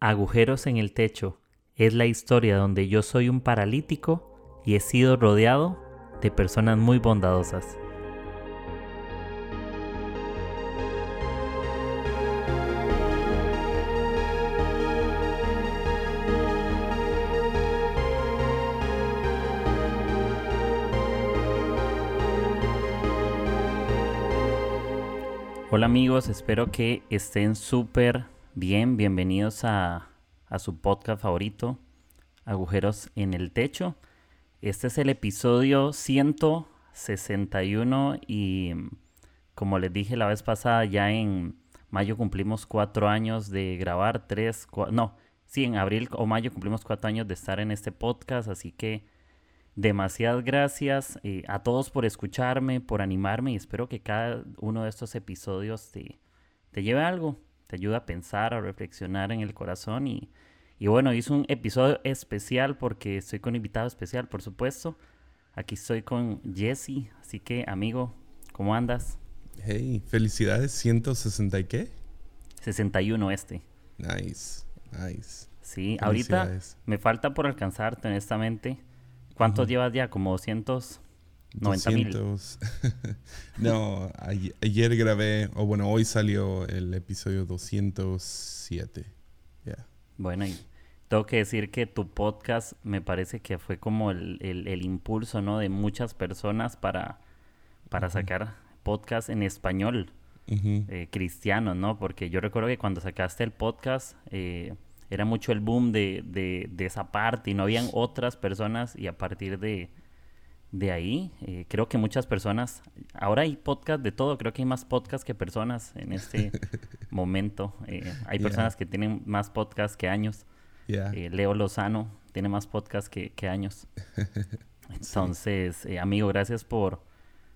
Agujeros en el techo es la historia donde yo soy un paralítico y he sido rodeado de personas muy bondadosas. Hola amigos, espero que estén súper bien. Bienvenidos a, su podcast favorito, Agujeros en el Techo. Este es el episodio 161 y como les dije la vez pasada, ya en mayo cumplimos cuatro años de grabar, tres, no, sí, en abril o mayo cumplimos cuatro años de estar en este podcast, así que Demasiadas gracias eh, a todos por escucharme, por animarme y espero que cada uno de estos episodios te lleve algo, te ayude a pensar, a reflexionar en el corazón y, y bueno, hice un episodio especial porque estoy con invitado especial, por supuesto. Aquí estoy con Jesse, así que amigo, ¿cómo andas? Hey, felicidades, 160 y qué? 61 este. Nice, nice. Sí, ahorita me falta por alcanzarte, honestamente. ¿Cuántos llevas ya? ¿Como 290 mil? no, ayer, grabé, o bueno, hoy salió el episodio 207. Bueno, y tengo que decir que tu podcast me parece que fue como el, impulso, ¿no? De muchas personas para, para sacar podcast en español. Eh, cristiano, ¿no? Porque yo recuerdo que cuando sacaste el podcast, eh, era mucho el boom de, de, esa parte y no habían otras personas y a partir de, de ahí eh, creo que muchas personas, ahora hay podcast de todo, creo que hay más podcast que personas en este momento. Eh, hay personas que tienen más podcast que años. Eh, Leo Lozano tiene más podcast que, que años. Entonces, amigo, gracias por,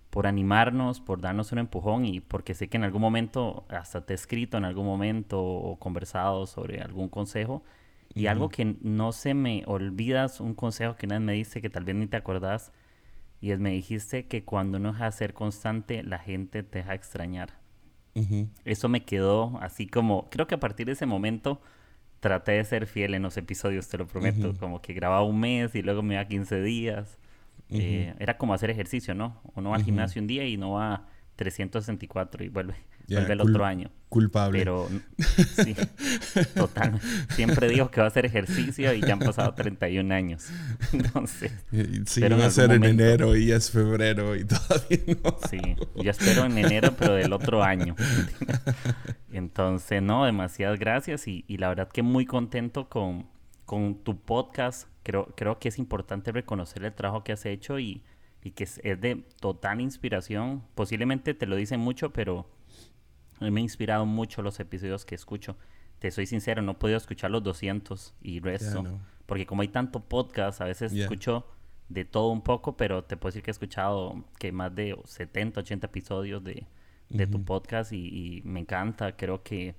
por animarnos, por darnos un empujón y porque sé que en algún momento, hasta te he escrito en algún momento o conversado sobre algún consejo. Y algo que no se me olvidas, un consejo que una vez me diste que tal vez ni te acordás, y es me dijiste que cuando uno deja de ser constante, la gente te deja extrañar. Eso me quedó así como, creo que a partir de ese momento traté de ser fiel en los episodios, te lo prometo, como que grababa un mes y luego me iba 15 días. Eh, era como hacer ejercicio, ¿no? Uno va al gimnasio un día y no va 364 y vuelve, vuelve el otro año. Culpable. Pero sí, total. Siempre digo que va a hacer ejercicio y ya han pasado 31 años. Entonces. Sí, va a ser en enero y es febrero y todavía no. Sí, yo espero en enero, pero del otro año. Entonces, no, demasiadas gracias y, y la verdad que muy contento con, con tu podcast creo, creo que es importante reconocer el trabajo que has hecho y, que es, de total inspiración. Posiblemente te lo dicen mucho, pero me ha inspirado mucho los episodios que escucho. Te soy sincero, no he podido escuchar los 200 y resto. Porque como hay tanto podcast, a veces escucho de todo un poco, pero te puedo decir que he escuchado que más de 70, 80 episodios de, tu podcast y, y, me encanta. Creo que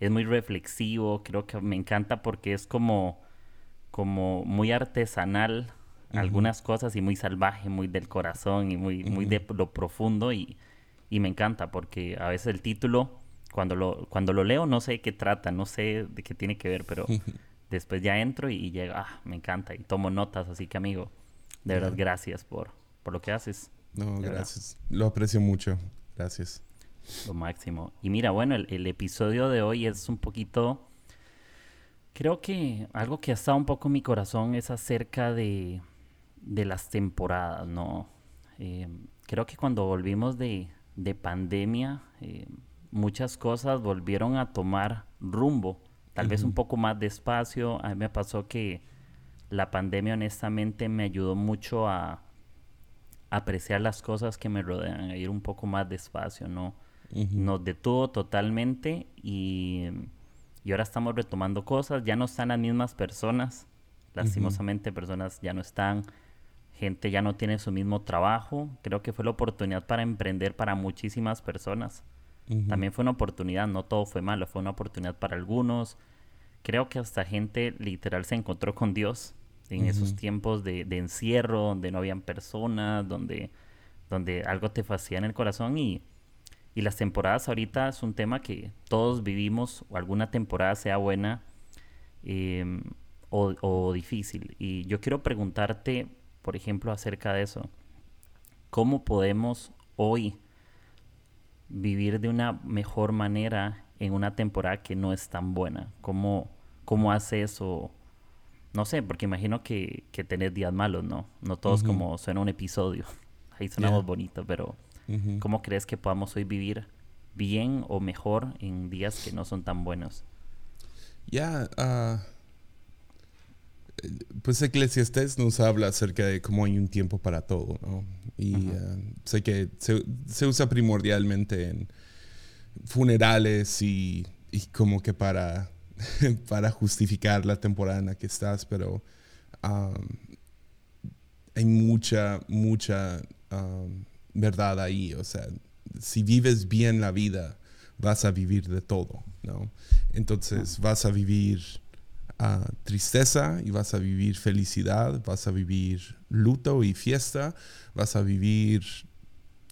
es muy reflexivo, creo que me encanta porque es como como muy artesanal algunas cosas y muy salvaje, muy del corazón y muy, muy de lo profundo y, me encanta porque a veces el título, cuando lo, cuando lo leo no sé de qué trata, no sé de qué tiene que ver, pero después ya entro y, llega, ah, me encanta y tomo notas, así que amigo, de verdad gracias por, por lo que haces. No, gracias, lo aprecio mucho, gracias. Lo máximo. Y mira, bueno, el, el episodio de hoy es un poquito Creo que algo que ha estado un poco en mi corazón es acerca de, las temporadas, ¿no? Eh, creo que cuando volvimos de, pandemia, eh, muchas cosas volvieron a tomar rumbo, tal vez un poco más despacio. A mí me pasó que la pandemia honestamente me ayudó mucho a apreciar las cosas que me rodean, a ir un poco más despacio, ¿no? Nos detuvo totalmente y y ahora estamos retomando cosas, ya no están las mismas personas, lastimosamente personas ya no están, gente ya no tiene su mismo trabajo, creo que fue la oportunidad para emprender para muchísimas personas. También fue una oportunidad, no todo fue malo, fue una oportunidad para algunos. Creo que hasta gente literal se encontró con Dios en esos tiempos de, de, encierro, donde no habían personas, donde, donde algo te fascina en el corazón y, y las temporadas ahorita es un tema que todos vivimos, o alguna temporada sea buena, em, o, difícil. Y yo quiero preguntarte, por ejemplo, acerca de eso. ¿Cómo podemos hoy vivir de una mejor manera en una temporada que no es tan buena? ¿Cómo, cómo hace eso? No sé, porque imagino que, que tenés días malos, ¿no? No todos como suena un episodio. Ahí sonamos bonito, pero ¿cómo crees que podamos hoy vivir bien o mejor en días que no son tan buenos? Ya, ah, pues Eclesiastes nos habla acerca de cómo hay un tiempo para todo, ¿no? Y ah, sé que se, usa primordialmente en funerales y, como que para, para justificar la temporada en la que estás, pero hay mucha, mucha verdad ahí. O sea, si vives bien la vida, vas a vivir de todo, ¿no? Entonces vas a vivir ah, tristeza y vas a vivir felicidad, vas a vivir luto y fiesta, vas a vivir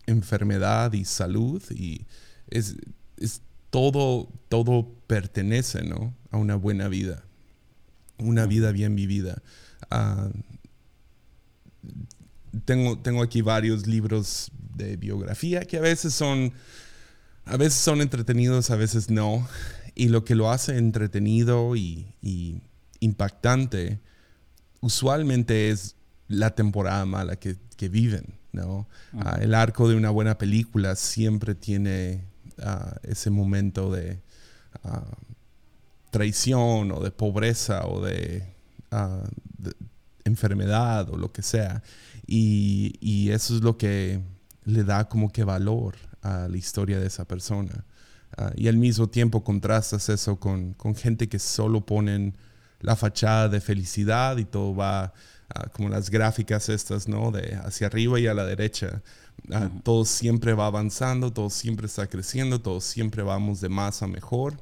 enfermedad y salud y es, todo, todo pertenece, ¿no? A una buena vida, una vida bien vivida. Ah, tengo, tengo aquí varios libros de biografía que a veces son, a veces son entretenidos, a veces no. Y lo que lo hace entretenido y, impactante, usualmente es la temporada mala que, viven, ¿no? Ah, el arco de una buena película siempre tiene ah, ese momento de ah, traición o de pobreza o de, enfermedad o lo que sea. Y, eso es lo que le da como que valor a la historia de esa persona. Ah, y al mismo tiempo contrastas eso con, gente que solo ponen la fachada de felicidad y todo va ah, como las gráficas estas, ¿no? De hacia arriba y a la derecha. Ah, todo siempre va avanzando, todo siempre está creciendo, todo siempre vamos de más a mejor.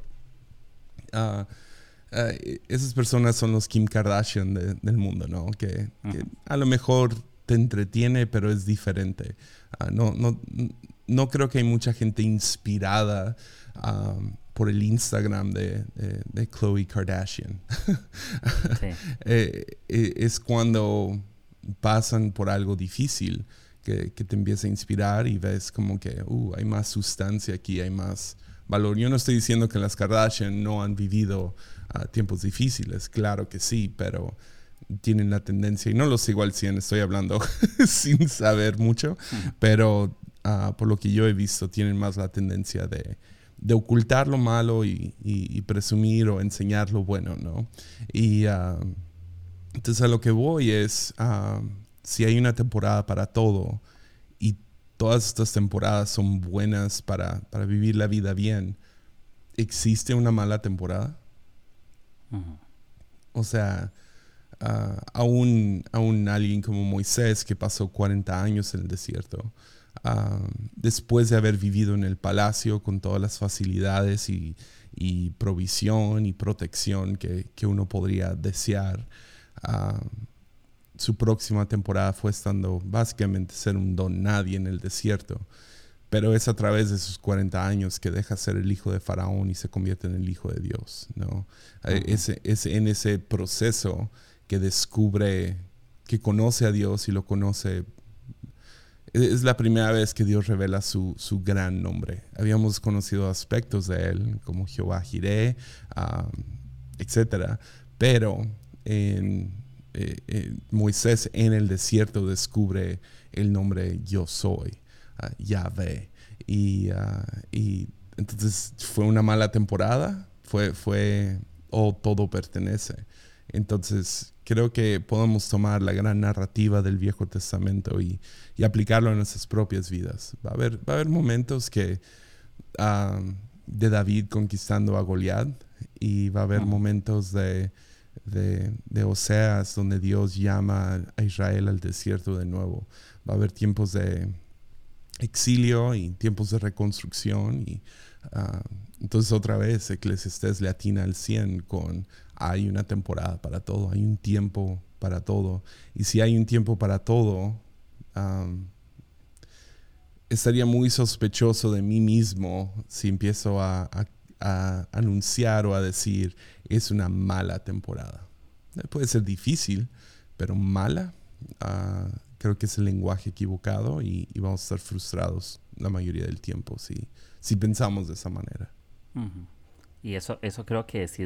esas personas son los Kim Kardashian del mundo, ¿no? que, a lo mejor te entretiene, pero es diferente. No, no, no creo que hay mucha gente inspirada por el Instagram de, de, Chloe Kardashian. Eh, eh, es cuando pasan por algo difícil que, que, te empieza a inspirar y ves como que uh, hay más sustancia aquí, hay más valor. Yo no estoy diciendo que las Kardashian no han vivido ah, tiempos difíciles, claro que sí, pero tienen la tendencia, y no lo sigo al 100, estoy hablando sin saber mucho, pero ah, por lo que yo he visto, tienen más la tendencia de, ocultar lo malo y, presumir o enseñar lo bueno, ¿no? Y ah, entonces a lo que voy es, ah, si hay una temporada para todo y todas estas temporadas son buenas para, vivir la vida bien, ¿existe una mala temporada? O sea, a, un, alguien como Moisés que pasó 40 años en el desierto, después de haber vivido en el palacio con todas las facilidades y, provisión y protección que, uno podría desear. su próxima temporada fue estando básicamente ser un don nadie en el desierto. Pero es a través de sus 40 años que deja ser el hijo de Faraón y se convierte en el hijo de Dios. ¿no? es, en ese proceso que descubre, que conoce a Dios y lo conoce. Es la primera vez que Dios revela su, gran nombre. Habíamos conocido aspectos de Él, como Jehová Jireh, etc. Pero en, eh, Moisés en el desierto descubre el nombre Yo soy, uh, Yahvé. Ah, y, entonces fue una mala temporada, fue, fue, o todo pertenece. Entonces, creo que podemos tomar la gran narrativa del Viejo Testamento y, y aplicarlo en nuestras propias vidas. Va a haber, va a haber momentos que de David conquistando a Goliat y va a haber momentos de, de, de, Oseas donde Dios llama a Israel al desierto de nuevo. Va a haber tiempos de exilio y tiempos de reconstrucción y entonces otra vez Eclesiastes le atina al 100 con hay una temporada para todo, hay un tiempo para todo. Y si hay un tiempo para todo, estaría muy sospechoso de mí mismo si empiezo a, anunciar o a decir, es una mala temporada. Eh, puede ser difícil, pero mala, ah, creo que es el lenguaje equivocado y, vamos a estar frustrados la mayoría del tiempo si, si pensamos de esa manera. Y eso, eso creo que sí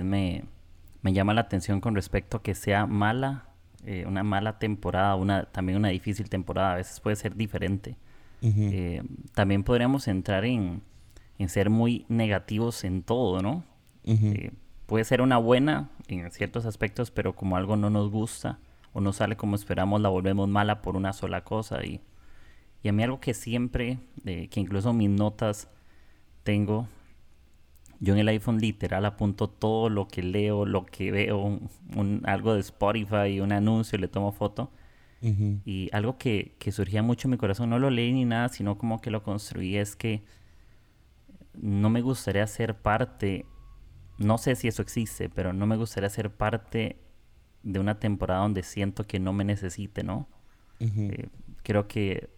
me, llama la atención con respecto a que sea mala, eh, una mala temporada, una, también una difícil temporada, a veces puede ser diferente. Eh, también podríamos entrar en, en, ser muy negativos en todo, ¿no? puede ser una buena en ciertos aspectos, pero como algo no nos gusta o no sale como esperamos, la volvemos mala por una sola cosa. Y, y a mí algo que siempre, que incluso mis notas tengo, yo en el iPhone literal apunto todo lo que leo, lo que veo, un, algo de Spotify, un anuncio, le tomo foto. Y algo que, que surgía mucho en mi corazón, no lo leí ni nada, sino como que lo construí, es que no me gustaría ser parte no sé si eso existe, pero no me gustaría ser parte de una temporada donde siento que no me necesite, ¿no? Eh, creo que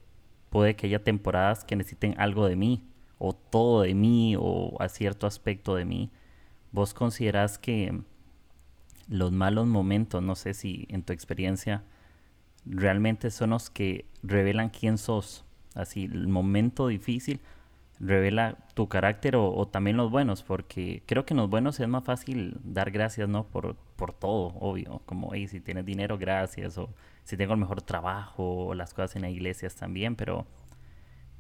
puede que haya temporadas que necesiten algo de mí, o todo de mí, o a cierto aspecto de mí. ¿Vos considerás que los malos momentos, no sé si en tu experiencia, realmente son los que revelan quién sos? Así, el momento difícil revela tu carácter o, también los buenos, porque creo que en los buenos es más fácil dar gracias, ¿no? Por, por todo, obvio, como, hey, si tienes dinero, gracias, o si tengo el mejor trabajo, o las cosas en las iglesias también, pero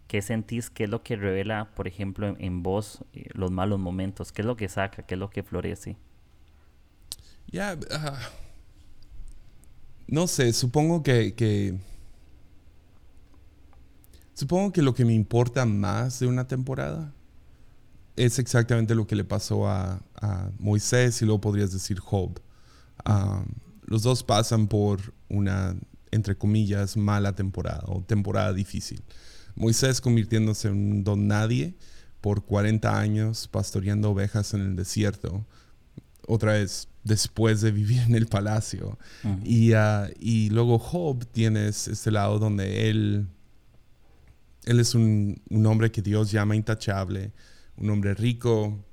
¿qué sentís? ¿Qué es lo que revela, por ejemplo, en, vos eh, los malos momentos? ¿Qué es lo que saca? ¿Qué es lo que florece? Ya, ah, no sé, supongo que Supongo que lo que me importa más de una temporada es exactamente lo que le pasó a, Moisés y luego podrías decir Job. los dos pasan por una, entre comillas, mala temporada o temporada difícil. Moisés convirtiéndose en un don nadie por 40 años pastoreando ovejas en el desierto. Otra vez, después de vivir en el palacio. y, ah, y luego Job tienes este lado donde él él es un, hombre que Dios llama intachable, un hombre rico.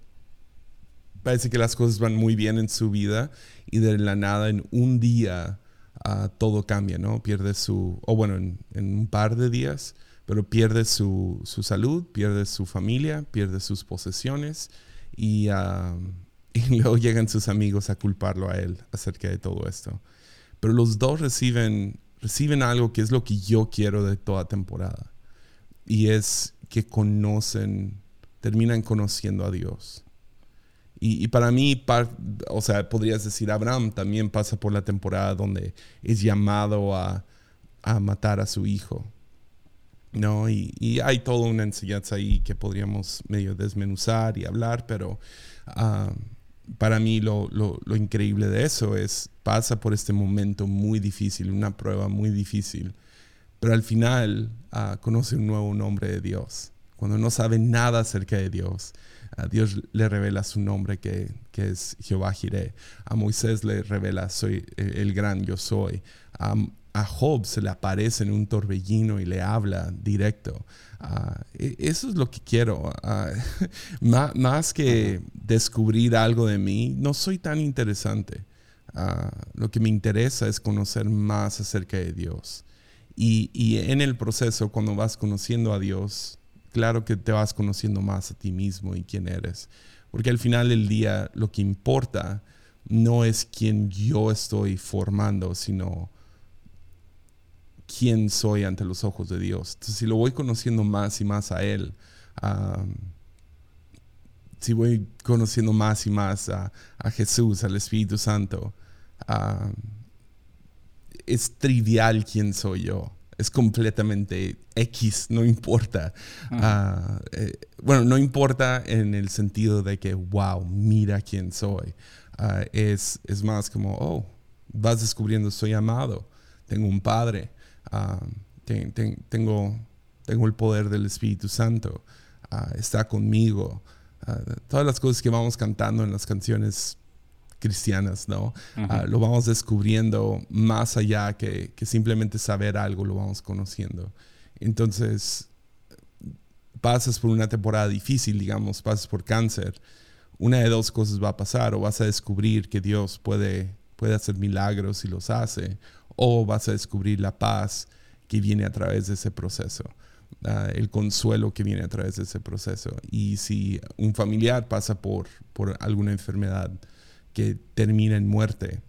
Parece que las cosas van muy bien en su vida y de la nada en un día ah, todo cambia, ¿no? Pierde su, o bueno, en, un par de días, pero pierde su, salud, pierde su familia, pierde sus posesiones y, ah, y luego llegan sus amigos a culparlo a él acerca de todo esto. Pero los dos reciben, reciben algo que es lo que yo quiero de toda temporada y es que conocen, terminan conociendo a Dios. Y, para mí, o sea, podrías decir, Abraham también pasa por la temporada donde es llamado a, matar a su hijo. ¿No? Y, hay toda una enseñanza ahí que podríamos medio desmenuzar y hablar, pero ah, para mí lo, lo, increíble de eso es, pasa por este momento muy difícil, una prueba muy difícil, pero al final ah, conoce un nuevo nombre de Dios. Cuando no sabe nada acerca de Dios, Dios le revela su nombre que, es Jehová Jireh. A Moisés le revela soy el gran yo soy. A, Job se le aparece en un torbellino y le habla directo. Ah, e, eso es lo que quiero. Ah, más, que descubrir algo de mí, no soy tan interesante. lo que me interesa es conocer más acerca de Dios. Y, en el proceso, cuando vas conociendo a Dios, claro que te vas conociendo más a ti mismo y quién eres. Porque al final del día lo que importa no es quién yo estoy formando, sino quién soy ante los ojos de Dios. Entonces, si lo voy conociendo más y más a Él, si voy conociendo más y más a, Jesús, al Espíritu Santo, es trivial quién soy yo. Es completamente X, no importa. Ah, eh, bueno, no importa en el sentido de que, wow, mira quién soy. Ah, es, es más como, oh, vas descubriendo, soy amado, tengo un padre, ah, tengo, tengo el poder del Espíritu Santo, está conmigo. todas las cosas que vamos cantando en las canciones cristianas, ¿no? Ah, lo vamos descubriendo más allá que, simplemente saber algo, lo vamos conociendo. Entonces, pasas por una temporada difícil, digamos, pasas por cáncer, una de dos cosas va a pasar, o vas a descubrir que Dios puede, puede hacer milagros y los hace, o vas a descubrir la paz que viene a través de ese proceso. Ah, el consuelo que viene a través de ese proceso. Y si un familiar pasa por, por alguna enfermedad que termina en muerte,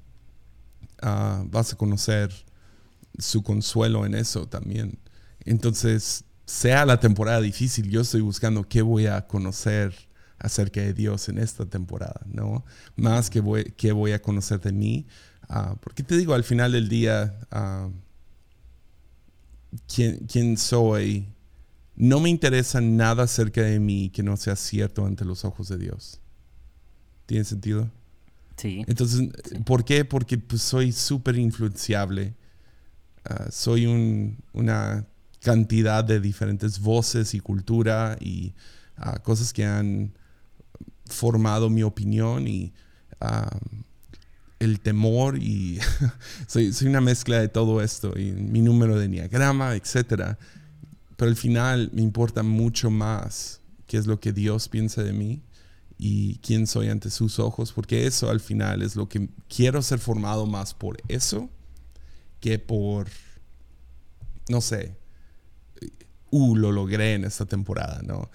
ah, vas a conocer su consuelo en eso también. Entonces, sea la temporada difícil, yo estoy buscando qué voy a conocer acerca de Dios en esta temporada, ¿no? Más que qué voy a conocer de mí. Ah, porque te digo, al final del día, ¿quién, quién soy no me interesa nada acerca de mí que no sea cierto ante los ojos de Dios. ¿Tiene sentido? Sí. Entonces, ¿por qué? Porque pues, soy súper influenciable. Ah, soy una cantidad de diferentes voces y cultura y cosas que han formado mi opinión y el temor y soy, soy, una mezcla de todo esto y mi número de diagrama, etcétera. Pero al final me importa mucho más qué es lo que Dios piensa de mí y quién soy ante sus ojos, porque eso al final es lo que quiero ser formado más por eso que por, no sé, uh, lo logré en esta temporada, ¿no?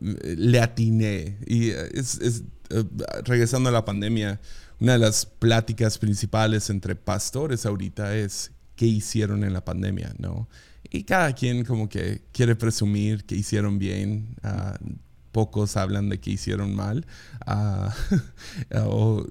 le atiné. Y es, es, eh, regresando a la pandemia, una de las pláticas principales entre pastores ahorita es qué hicieron en la pandemia, ¿no? y cada quien como que quiere presumir que hicieron bien. Ah, pocos hablan de que hicieron mal. Ah, o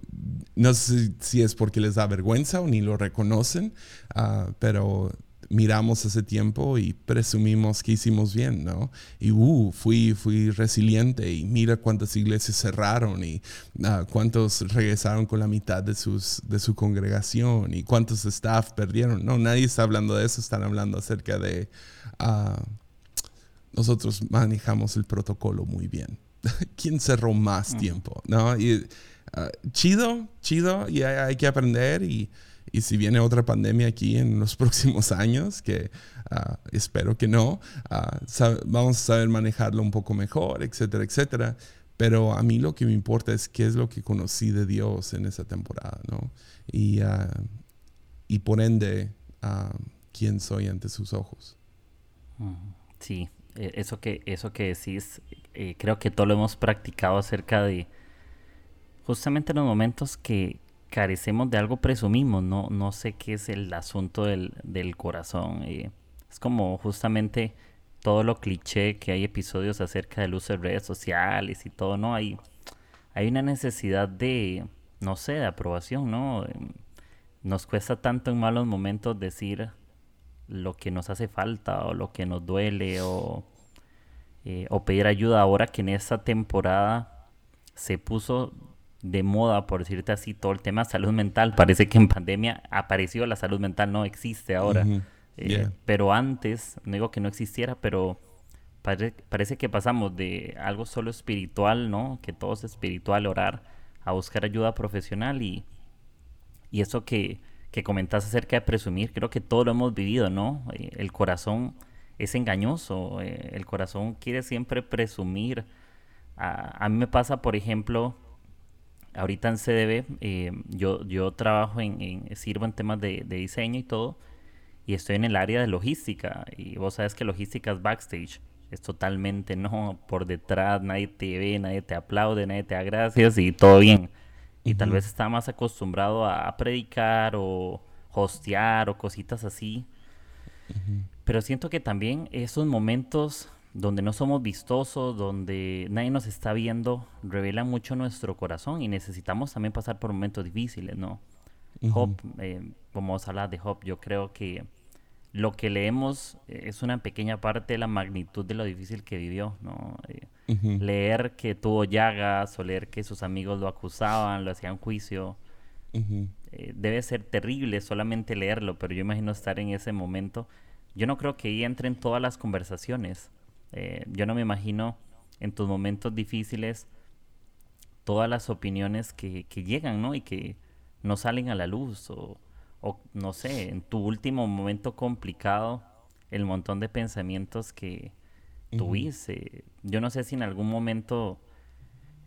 no sé si es porque les da vergüenza o ni lo reconocen, ah, pero miramos ese tiempo y presumimos que hicimos bien, ¿no? Y uh, fui, fui resiliente y mira cuántas iglesias cerraron y uh, cuántos regresaron con la mitad de, sus, de su congregación y cuántos staff perdieron. No, nadie está hablando de eso, están hablando acerca de uh, nosotros manejamos el protocolo muy bien. ¿Quién cerró más tiempo? ¿No? Y, chido, chido, y hay que aprender y y si viene otra pandemia aquí en los próximos años, que ah, espero que no, ah, vamos a saber manejarlo un poco mejor, etcétera, etcétera. Pero a mí lo que me importa es qué es lo que conocí de Dios en esa temporada, ¿no? Y, ah, y por ende, quién soy ante sus ojos. Sí, e, eso que, eso que decís, eh, creo que todo lo hemos practicado acerca de justamente los momentos que, carecemos de algo, presumimos, no, no sé qué es el asunto del, corazón. Eh, es como justamente todo lo cliché que hay episodios acerca del uso de redes sociales y todo, ¿no? Hay, hay una necesidad de, no sé, de aprobación, ¿no? Em, nos cuesta tanto en malos momentos decir lo que nos hace falta o lo que nos duele o, eh, o pedir ayuda ahora que en esta temporada se puso de moda, por decirte así, todo el tema de salud mental. Parece que en pandemia apareció la salud mental, no existe ahora. Eh, pero antes, no digo que no existiera, pero parece que pasamos de algo solo espiritual, ¿no? Que todo es espiritual, orar, a buscar ayuda profesional y, y eso que, que comentas acerca de presumir, creo que todo lo hemos vivido, ¿no? Eh, el corazón es engañoso, eh, el corazón quiere siempre presumir. a mí me pasa, por ejemplo, ahorita en CDB eh, yo, yo trabajo en, sirvo en temas de, diseño y todo, y estoy en el área de logística, y vos sabes que logística es backstage, es totalmente no, por detrás nadie te ve, nadie te aplaude, nadie te da gracias y todo bien. Y tal vez está más acostumbrado a, predicar o hostear o cositas así. Pero siento que también esos momentos donde no somos vistosos, donde nadie nos está viendo, revela mucho nuestro corazón y necesitamos también pasar por momentos difíciles, ¿no? Job, eh, como vos hablas de Job, yo creo que lo que leemos eh, es una pequeña parte de la magnitud de lo difícil que vivió, ¿no? Eh, leer que tuvo llagas o leer que sus amigos lo acusaban, lo hacían juicio, debe ser terrible solamente leerlo, pero yo imagino estar en ese momento. Yo no creo que ahí entren todas las conversaciones, eh, yo no me imagino en tus momentos difíciles todas las opiniones que, llegan, ¿no? Y que no salen a la luz o, no sé, en tu último momento complicado, el montón de pensamientos que tuviste. Yo no sé si en algún momento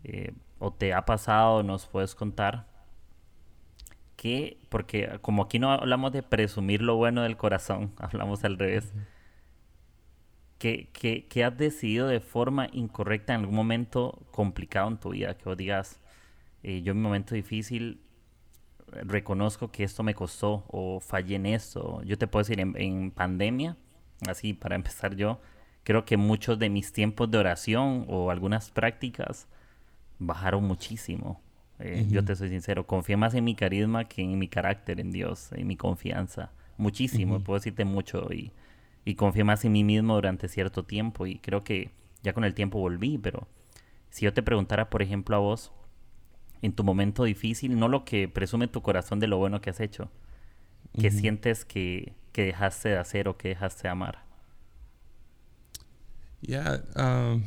eh, o te ha pasado, nos puedes contar que, porque como aquí no hablamos de presumir lo bueno del corazón, hablamos al revés, que, que, has decidido de forma incorrecta en algún momento complicado en tu vida, que vos digas, eh, yo en mi momento difícil reconozco que esto me costó o fallé en esto. Yo te puedo decir, en, pandemia, así para empezar yo, creo que muchos de mis tiempos de oración o algunas prácticas bajaron muchísimo. Eh, yo te soy sincero, confié más en mi carisma que en mi carácter, en Dios, en mi confianza. Muchísimo, puedo decirte mucho. Y, y confié más en mí mismo durante cierto tiempo. Y creo que ya con el tiempo volví. Pero si yo te preguntara, por ejemplo, a vos, en tu momento difícil, no lo que presume tu corazón de lo bueno que has hecho, que sientes que, que, dejaste de hacer o que dejaste de amar. Ya, um,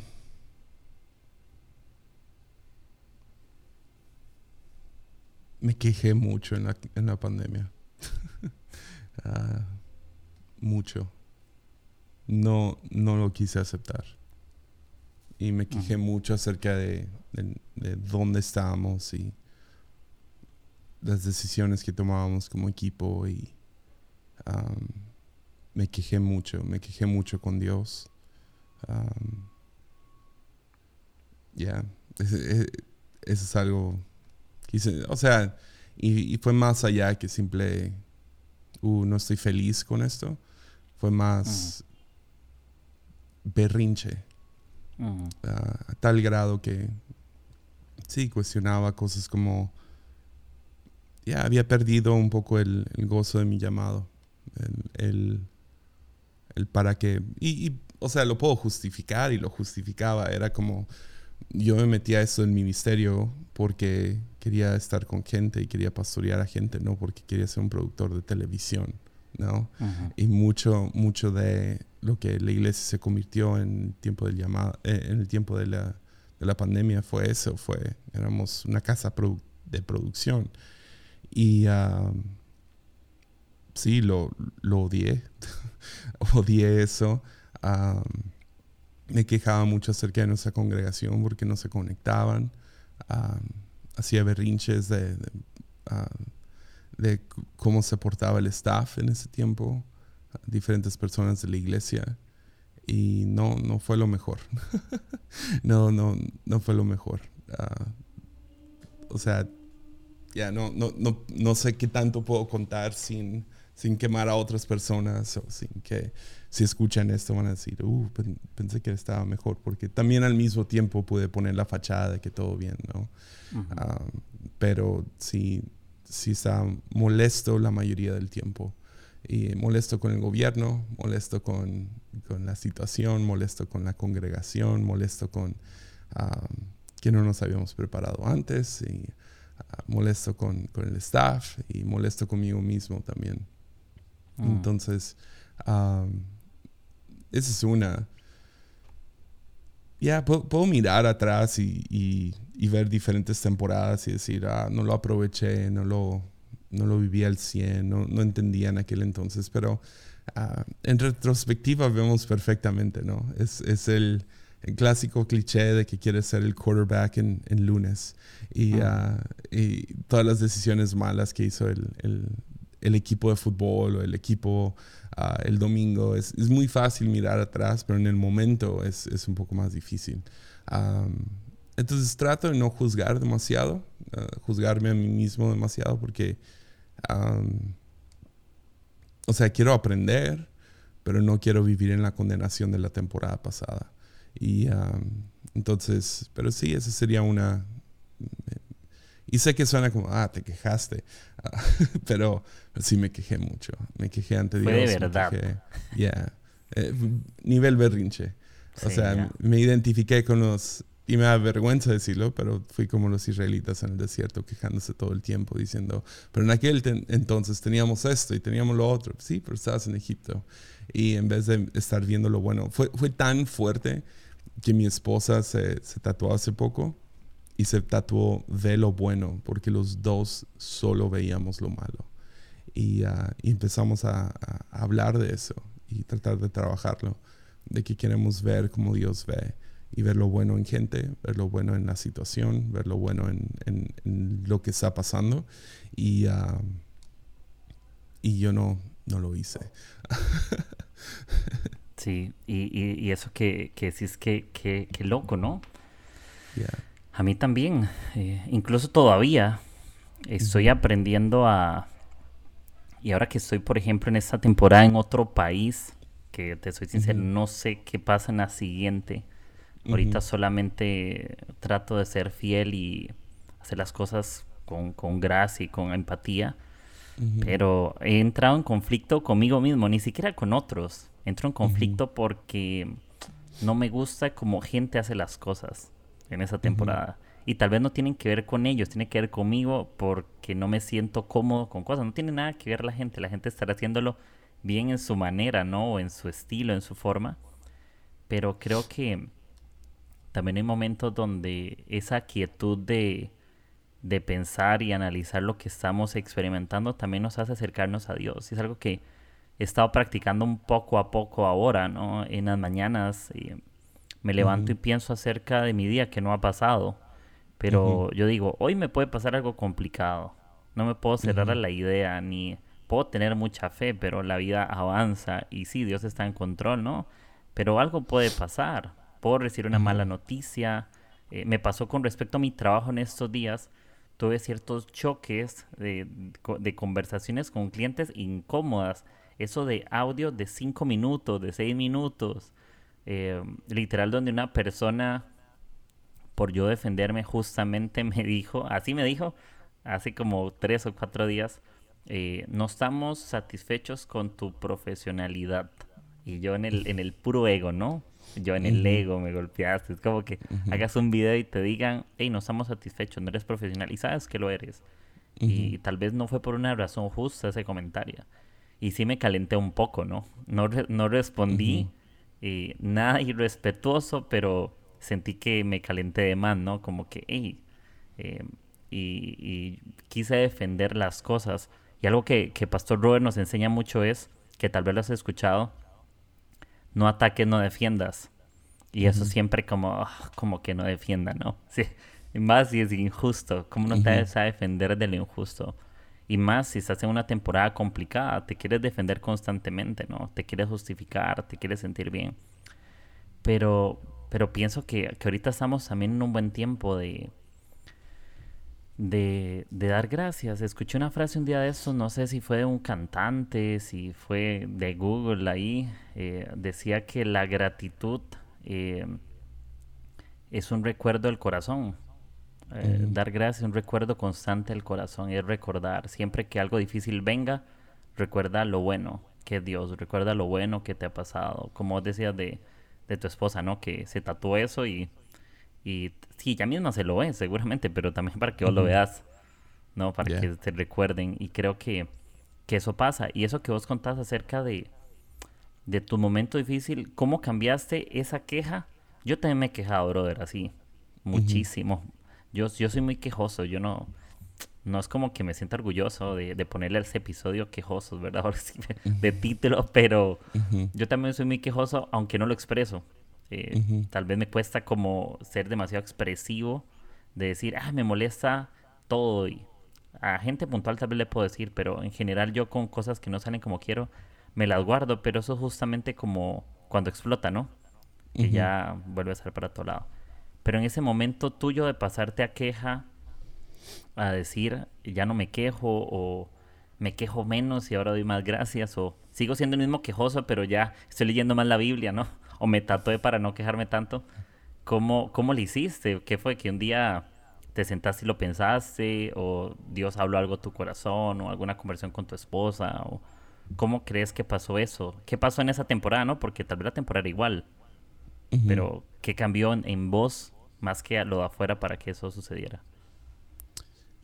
me quejé mucho en la, en la pandemia. Ah, mucho. No, no lo quise aceptar. Y me quejé mucho acerca de, de, dónde estábamos y las decisiones que tomábamos como equipo. Y me quejé mucho, me quejé mucho con Dios. ya, eso es algo o sea, y, fue más allá que simple, uh, no estoy feliz con esto. Fue más berrinche. a tal grado que, sí, cuestionaba cosas como, ya había perdido un poco el, gozo de mi llamado. El, el, para que, y, y, o sea, lo puedo justificar y lo justificaba. Era como, yo me metía eso en ministerio porque quería estar con gente y quería pastorear a gente, no porque quería ser un productor de televisión, ¿no? Y mucho, mucho de lo que la iglesia se convirtió en el tiempo, del llamado, eh, en el tiempo de, la, de la pandemia fue eso, fue, éramos una casa de producción. Y sí, lo, lo odié, odié eso me quejaba mucho acerca de nuestra congregación porque no se conectaban. hacía berrinches de, de, cómo se portaba el staff en ese tiempo, diferentes personas de la iglesia. Y no, no fue lo mejor. no, no, no fue lo mejor. Ah, o sea, ya no, no, no, no sé qué tanto puedo contar sin, sin quemar a otras personas o sin que si escuchan esto van a decir, uh, pensé que estaba mejor, porque también al mismo tiempo pude poner la fachada de que todo bien, ¿no? Ah, pero sí, sí está molesto la mayoría del tiempo. Y molesto con el gobierno, molesto con, con la situación, molesto con la congregación, molesto con que no nos habíamos preparado antes, y ah, molesto con, con, el staff y molesto conmigo mismo también. Mm. Entonces, esa es una. Ya, puedo, mirar atrás y, ver diferentes temporadas y decir, ah, no lo aproveché, no lo, no lo viví al 100, no, no entendía en aquel entonces, pero ah, en retrospectiva vemos perfectamente, ¿no? Es, es el, clásico cliché de que quieres ser el quarterback en, en lunes y, ah, y, todas las decisiones malas que hizo el, el, el equipo de fútbol o el equipo Ah, el domingo. Es, es, muy fácil mirar atrás, pero en el momento es, es un poco más difícil. Entonces trato de no juzgar demasiado, ah, juzgarme a mí mismo demasiado, porque, o sea, quiero aprender, pero no quiero vivir en la condenación de la temporada pasada. Y entonces, pero sí, esa sería una, y sé que suena como, ah, te quejaste. pero, sí me quejé mucho. Me quejé ante Dios. Fue de verdad. Ya. Eh, nivel berrinche. O sea, me identifiqué con los... Y me da vergüenza decirlo, pero fui como los israelitas en el desierto, quejándose todo el tiempo, diciendo, pero en aquel entonces teníamos esto y teníamos lo otro. Sí, pero estabas en Egipto. Y en vez de estar viendo lo bueno, fue, fue tan fuerte que mi esposa se, se tatuó hace poco y se tatuó de lo bueno, porque los dos solo veíamos lo malo. Y, ah, empezamos a, hablar de eso y tratar de trabajarlo, de que queremos ver como Dios ve y ver lo bueno en gente, ver lo bueno en la situación, ver lo bueno en, en, lo que está pasando. Y, ah, y yo no, no lo hice. sí, y, y, eso que, que decís que, que, que loco, ¿no? A mí también, eh, incluso todavía estoy aprendiendo a... Y ahora que estoy, por ejemplo, en esta temporada en otro país, que te soy sincero, no sé qué pasa en la siguiente. Ahorita solamente trato de ser fiel y hacer las cosas con, con gracia y con empatía. Pero he entrado en conflicto conmigo mismo, ni siquiera con otros. Entro en conflicto porque no me gusta cómo gente hace las cosas en esa temporada. Y tal vez no tienen que ver con ellos, tiene que ver conmigo porque no me siento cómodo con cosas. No tiene nada que ver la gente. La gente estará haciéndolo bien en su manera, ¿no? O en su estilo, en su forma. Pero creo que también hay momentos donde esa quietud de, de pensar y analizar lo que estamos experimentando también nos hace acercarnos a Dios. Y es algo que he estado practicando un poco a poco ahora, ¿no? En las mañanas me levanto y pienso acerca de mi día que no ha pasado. Pero yo digo, hoy me puede pasar algo complicado. No me puedo cerrar a la idea, ni puedo tener mucha fe, pero la vida avanza y sí, Dios está en control, ¿no? Pero algo puede pasar. Puedo recibir una mala noticia. Eh, me pasó con respecto a mi trabajo en estos días. Tuve ciertos choques de, de conversaciones con clientes incómodas. Eso de audio de cinco minutos, de seis minutos, eh, literal donde una persona, por yo defenderme justamente, me dijo, así me dijo, hace como tres o cuatro días, eh, no estamos satisfechos con tu profesionalidad. Y yo en el, en el puro ego, ¿no? Yo en el ego me golpeaste. Es como que hagas un video y te digan, hey, no estamos satisfechos, no eres profesional. Y sabes que lo eres. Y tal vez no fue por una razón justa ese comentario. Y sí me calenté un poco, ¿no? No, no respondí nada irrespetuoso, pero sentí que me calenté de más, ¿no? Como que, hey, eh, y, quise defender las cosas. Y algo que, que Pastor Robert nos enseña mucho es, que tal vez lo has escuchado, no ataques, no defiendas. Y eso siempre como, ah, como que no defienda, ¿no? Sí. más si es injusto, ¿cómo no te vas a defender de lo injusto? Y más si estás en una temporada complicada, te quieres defender constantemente, ¿no? Te quieres justificar, te quieres sentir bien. Pero, pero pienso que, que ahorita estamos también en un buen tiempo de, de, de, dar gracias. Escuché una frase un día de eso, no sé si fue de un cantante, si fue de Google ahí, eh, decía que la gratitud eh, es un recuerdo del corazón. Eh, dar gracias, un recuerdo constante del corazón, es recordar, siempre que algo difícil venga, recuerda lo bueno que Dios, recuerda lo bueno que te ha pasado, como decías de, de tu esposa, ¿no? Que se tatuó eso y, y sí, ya misma se lo ve, seguramente, pero también para que vos lo veas, ¿no? Para que te recuerden y creo que, que eso pasa. Y eso que vos contás acerca de, de tu momento difícil, ¿cómo cambiaste esa queja? Yo también me he quejado, brother, así, muchísimo. Yo, yo soy muy quejoso, yo no, no es como que me sienta orgulloso de, de ponerle ese episodio quejosos, ¿verdad? de título, pero yo también soy muy quejoso, aunque no lo expreso. Eh, tal vez me cuesta como ser demasiado expresivo, de decir, ah, me molesta todo. Y a gente puntual tal vez le puedo decir, pero en general yo con cosas que no salen como quiero, me las guardo, pero eso es justamente como cuando explota, ¿no? Que ya vuelve a ser para todo lado. Pero en ese momento tuyo de pasarte a queja, a decir, ya no me quejo o me quejo menos y ahora doy más gracias o sigo siendo el mismo quejoso, pero ya estoy leyendo más la Biblia, ¿no? O me tatué para no quejarme tanto. ¿Cómo, cómo le hiciste? ¿Qué fue? ¿Que un día te sentaste y lo pensaste? ¿O Dios habló algo a tu corazón? ¿O alguna conversación con tu esposa? ¿O cómo crees que pasó eso? ¿Qué pasó en esa temporada, no? Porque tal vez la temporada era igual. Pero, ¿qué cambió en, en vos más que a lo de afuera para que eso sucediera.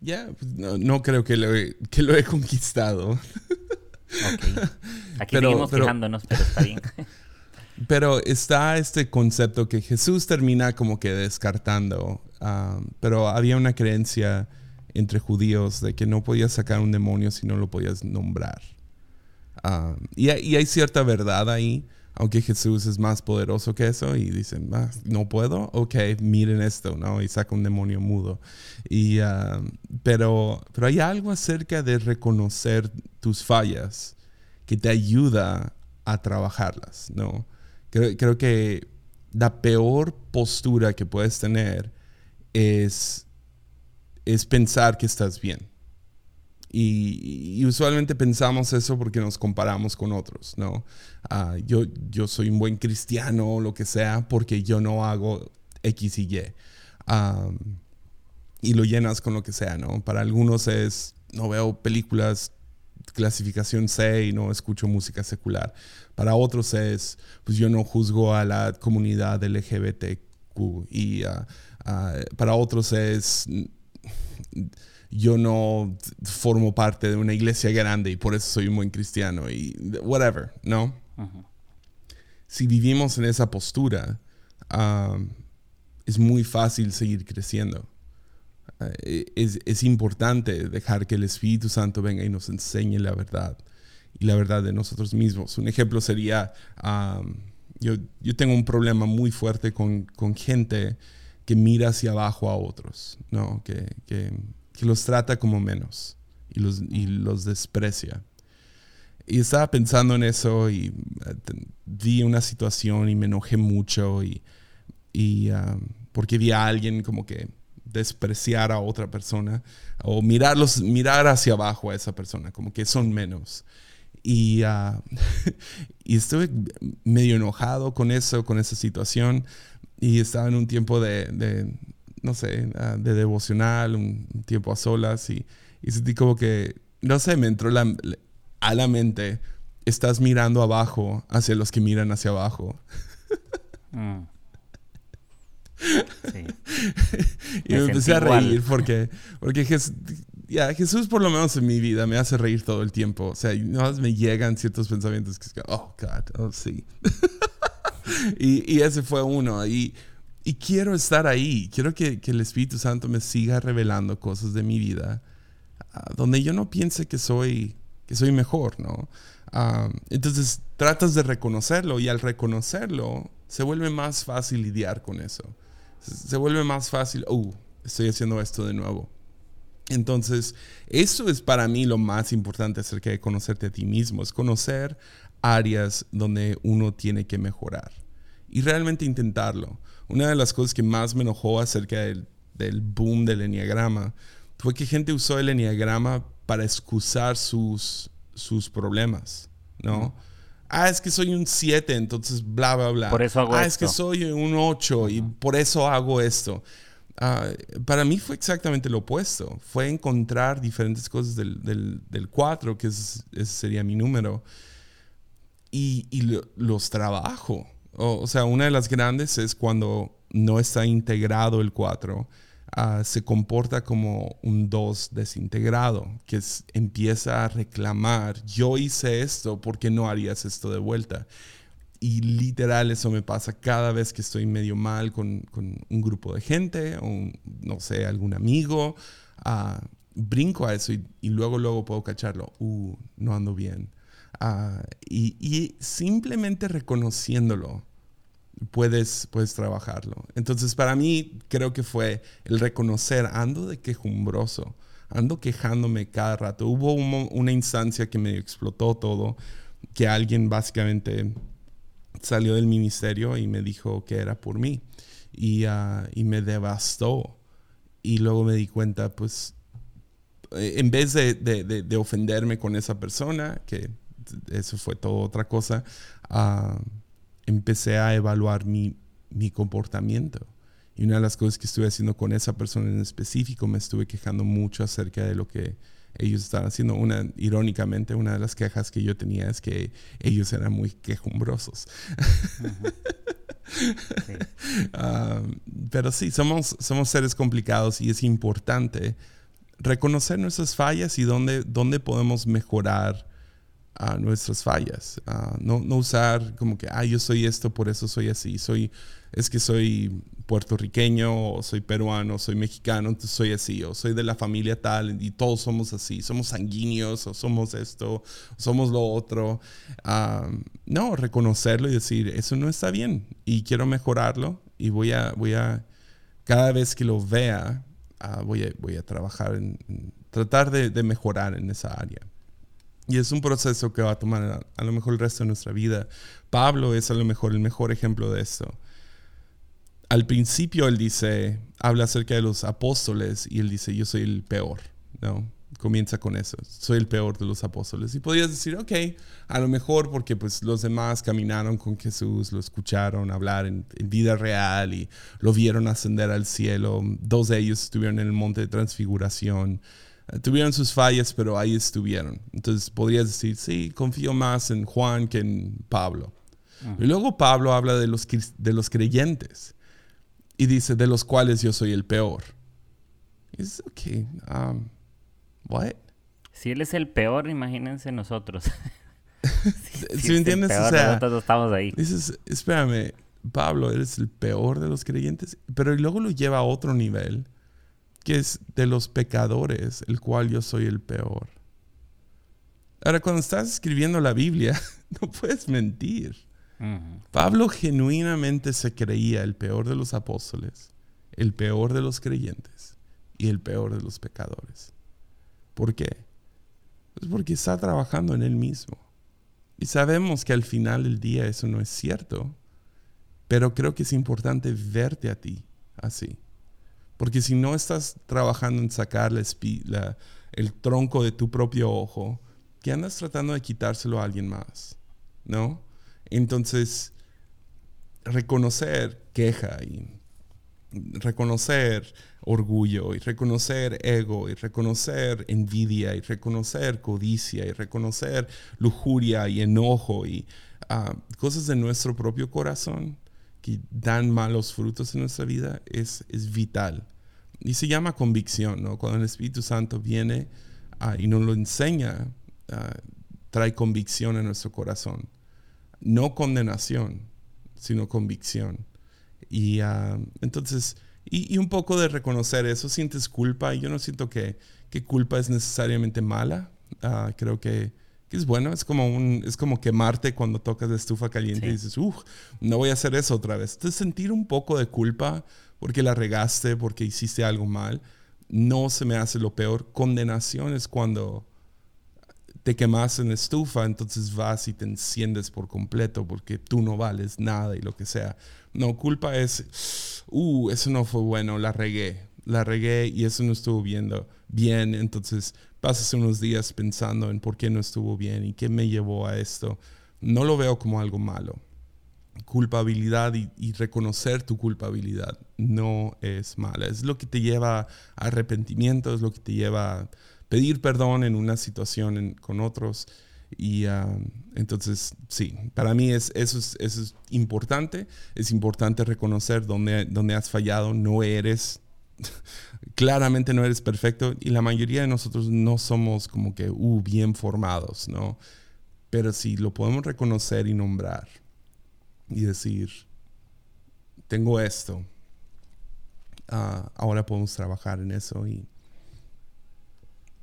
Ya, pues, no, creo que lo he, que lo he conquistado. Aquí seguimos fijándonos, pero está bien. pero está este concepto que Jesús termina como que descartando, ah, pero había una creencia entre judíos de que no podías sacar un demonio si no lo podías nombrar. Ah, y, hay cierta verdad ahí, aunque Jesús es más poderoso que eso y dicen, ah, no puedo, ok, miren esto, ¿no? Y saca un demonio mudo. Y, ah, pero, pero hay algo acerca de reconocer tus fallas que te ayuda a trabajarlas, ¿no? Creo, creo que la peor postura que puedes tener es, es pensar que estás bien. Y, usualmente pensamos eso porque nos comparamos con otros, ¿no? Ah, yo, yo soy un buen cristiano o lo que sea porque yo no hago X y Y. y lo llenas con lo que sea, ¿no? Para algunos es, no veo películas clasificación C y no escucho música secular. Para otros es, pues yo no juzgo a la comunidad LGBTQ. Y ah, ah, para otros es yo no formo parte de una iglesia grande y por eso soy un buen cristiano y whatever, ¿no? Si vivimos en esa postura, um, es muy fácil seguir creciendo. Eh, es, importante dejar que el Espíritu Santo venga y nos enseñe la verdad y la verdad de nosotros mismos. Un ejemplo sería, um, yo, yo, tengo un problema muy fuerte con, con, gente que mira hacia abajo a otros, ¿no? Que, que que los trata como menos y los, y los desprecia. Y estaba pensando en eso y eh, vi una situación y me enojé mucho y, y um, porque vi a alguien como que despreciar a otra persona o mirarlos, mirar hacia abajo a esa persona, como que son menos. Y, uh, estuve medio enojado con eso, con esa situación. Y estaba en un tiempo de, no sé, ah, de devocional, un, tiempo a solas y, y, sentí como que, no sé, me entró a la mente, estás mirando abajo hacia los que miran hacia abajo. Mm. Sí. y me, empecé a reír porque, porque Jesús por lo menos en mi vida me hace reír todo el tiempo. O sea, no me llegan ciertos pensamientos que es oh, God, oh, sí. y, y, ese fue uno. Y y quiero estar ahí, quiero que, el Espíritu Santo me siga revelando cosas de mi vida, ah, donde yo no piense que soy, que soy mejor, ¿no? Ah, entonces tratas de reconocerlo y al reconocerlo se vuelve más fácil lidiar con eso. Se vuelve más fácil, oh, estoy haciendo esto de nuevo. Entonces, eso es para mí lo más importante acerca de conocerte a ti mismo, es conocer áreas donde uno tiene que mejorar y realmente intentarlo una de las cosas que más me enojó acerca del, boom del enneagrama fue que gente usó el enneagrama para excusar sus, sus problemas, ¿no? Ah, es que soy un 7, entonces bla, bla, bla. Por eso hago ah, esto. es que soy un 8 y por eso hago esto. Ah, para mí fue exactamente lo opuesto. Fue encontrar diferentes cosas del, del, 4, que es, ese sería mi número, y, y los trabajo. O, sea, una de las grandes es cuando no está integrado el 4, ah, se comporta como un 2 desintegrado, que empieza a reclamar, yo hice esto, ¿por qué no harías esto de vuelta? Y literal eso me pasa cada vez que estoy medio mal con, un grupo de gente o, no sé, algún amigo. Ah, brinco a eso y, y, luego, luego puedo cacharlo. Uh, no ando bien. Ah, y, simplemente reconociéndolo, puedes, puedes trabajarlo. Entonces, para mí, creo que fue el reconocer, ando de quejumbroso, ando quejándome cada rato. Hubo una instancia que me explotó todo, que alguien básicamente salió del ministerio y me dijo que era por mí. Y, ah, me devastó. Y luego me di cuenta, pues, eh, en vez de ofenderme con esa persona, que eso fue todo otra cosa, ah, empecé a evaluar mi, mi comportamiento. Y una de las cosas que estuve haciendo con esa persona en específico, me estuve quejando mucho acerca de lo que ellos estaban haciendo. Una, irónicamente, una de las quejas que yo tenía es que ellos eran muy quejumbrosos. Ah, pero sí, somos, somos seres complicados y es importante reconocer nuestras fallas y dónde, dónde podemos mejorar a nuestras fallas. no, no usar como que, ah, yo soy esto, por eso soy así. Soy, es que soy puertorriqueño, soy peruano, soy mexicano, entonces soy así, o soy de la familia tal, y todos somos así, somos sanguíneos, o somos esto, somos lo otro. no, reconocerlo y decir, eso no está bien, y quiero mejorarlo, y voy a, voy a cada vez que lo vea, ah, voy, a, voy a trabajar en, tratar de, de, mejorar en esa área. Y es un proceso que va a tomar a, lo mejor el resto de nuestra vida. Pablo es a lo mejor el mejor ejemplo de esto al principio él dice, habla acerca de los apóstoles y él dice, yo soy el peor, ¿no? Comienza con eso, soy el peor de los apóstoles. Y podrías decir, ok, a lo mejor porque pues los demás caminaron con Jesús, lo escucharon hablar en, vida real y lo vieron ascender al cielo. Dos de ellos estuvieron en el monte de transfiguración. Eh, tuvieron sus fallas, pero ahí estuvieron. Entonces podrías decir, sí, confío más en Juan que en Pablo. Y luego Pablo habla de los, de los creyentes y dice, de los cuales yo soy el peor. Es ok. Um, what? Si él es el peor, imagínense nosotros. si, me entiendes? o sea, nosotros estamos ahí. Dices, espérame, Pablo, eres el peor de los creyentes, pero luego lo lleva a otro nivel, que es de los pecadores, el cual yo soy el peor. Ahora, cuando estás escribiendo la Biblia, no puedes mentir. Pablo genuinamente se creía el peor de los apóstoles, el peor de los creyentes y el peor de los pecadores. ¿Por qué? Pues porque está trabajando en él mismo. Y sabemos que al final del día eso no es cierto, pero creo que es importante verte a ti así. Porque si no estás trabajando en sacar el tronco de tu propio ojo, ¿qué andas tratando de quitárselo a alguien más? ¿No? Entonces, reconocer queja y reconocer orgullo y reconocer ego y reconocer envidia y reconocer codicia y reconocer lujuria y enojo y ah, cosas de nuestro propio corazón que dan malos frutos en nuestra vida es, es vital. Y se llama convicción, ¿no? Cuando el Espíritu Santo viene ah, y nos lo enseña, ah, trae convicción en nuestro corazón no condenación, sino convicción. Y ah, entonces, y, un poco de reconocer eso, sientes culpa, y yo no siento que, culpa es necesariamente mala, creo que, es bueno, es como, un, es como quemarte cuando tocas de estufa caliente y dices, uff, no voy a hacer eso otra vez. Entonces, sentir un poco de culpa porque la regaste, porque hiciste algo mal, no se me hace lo peor. Condenación es cuando te quemas en estufa, entonces vas y te enciendes por completo porque tú no vales nada y lo que sea. No, culpa es, uh, eso no fue bueno, la regué, la regué y eso no estuvo viendo bien, entonces pasas unos días pensando en por qué no estuvo bien y qué me llevó a esto. No lo veo como algo malo. Culpabilidad y, reconocer tu culpabilidad no es mala. Es lo que te lleva a arrepentimiento, es lo que te lleva a pedir perdón en una situación con otros. Y ah, entonces, sí, para mí es, eso, es, eso es importante. Es importante reconocer dónde, dónde has fallado. No eres, claramente no eres perfecto. Y la mayoría de nosotros no somos como que, uh, bien formados, ¿no? Pero si lo podemos reconocer y nombrar y decir, tengo esto, ah, ahora podemos trabajar en eso y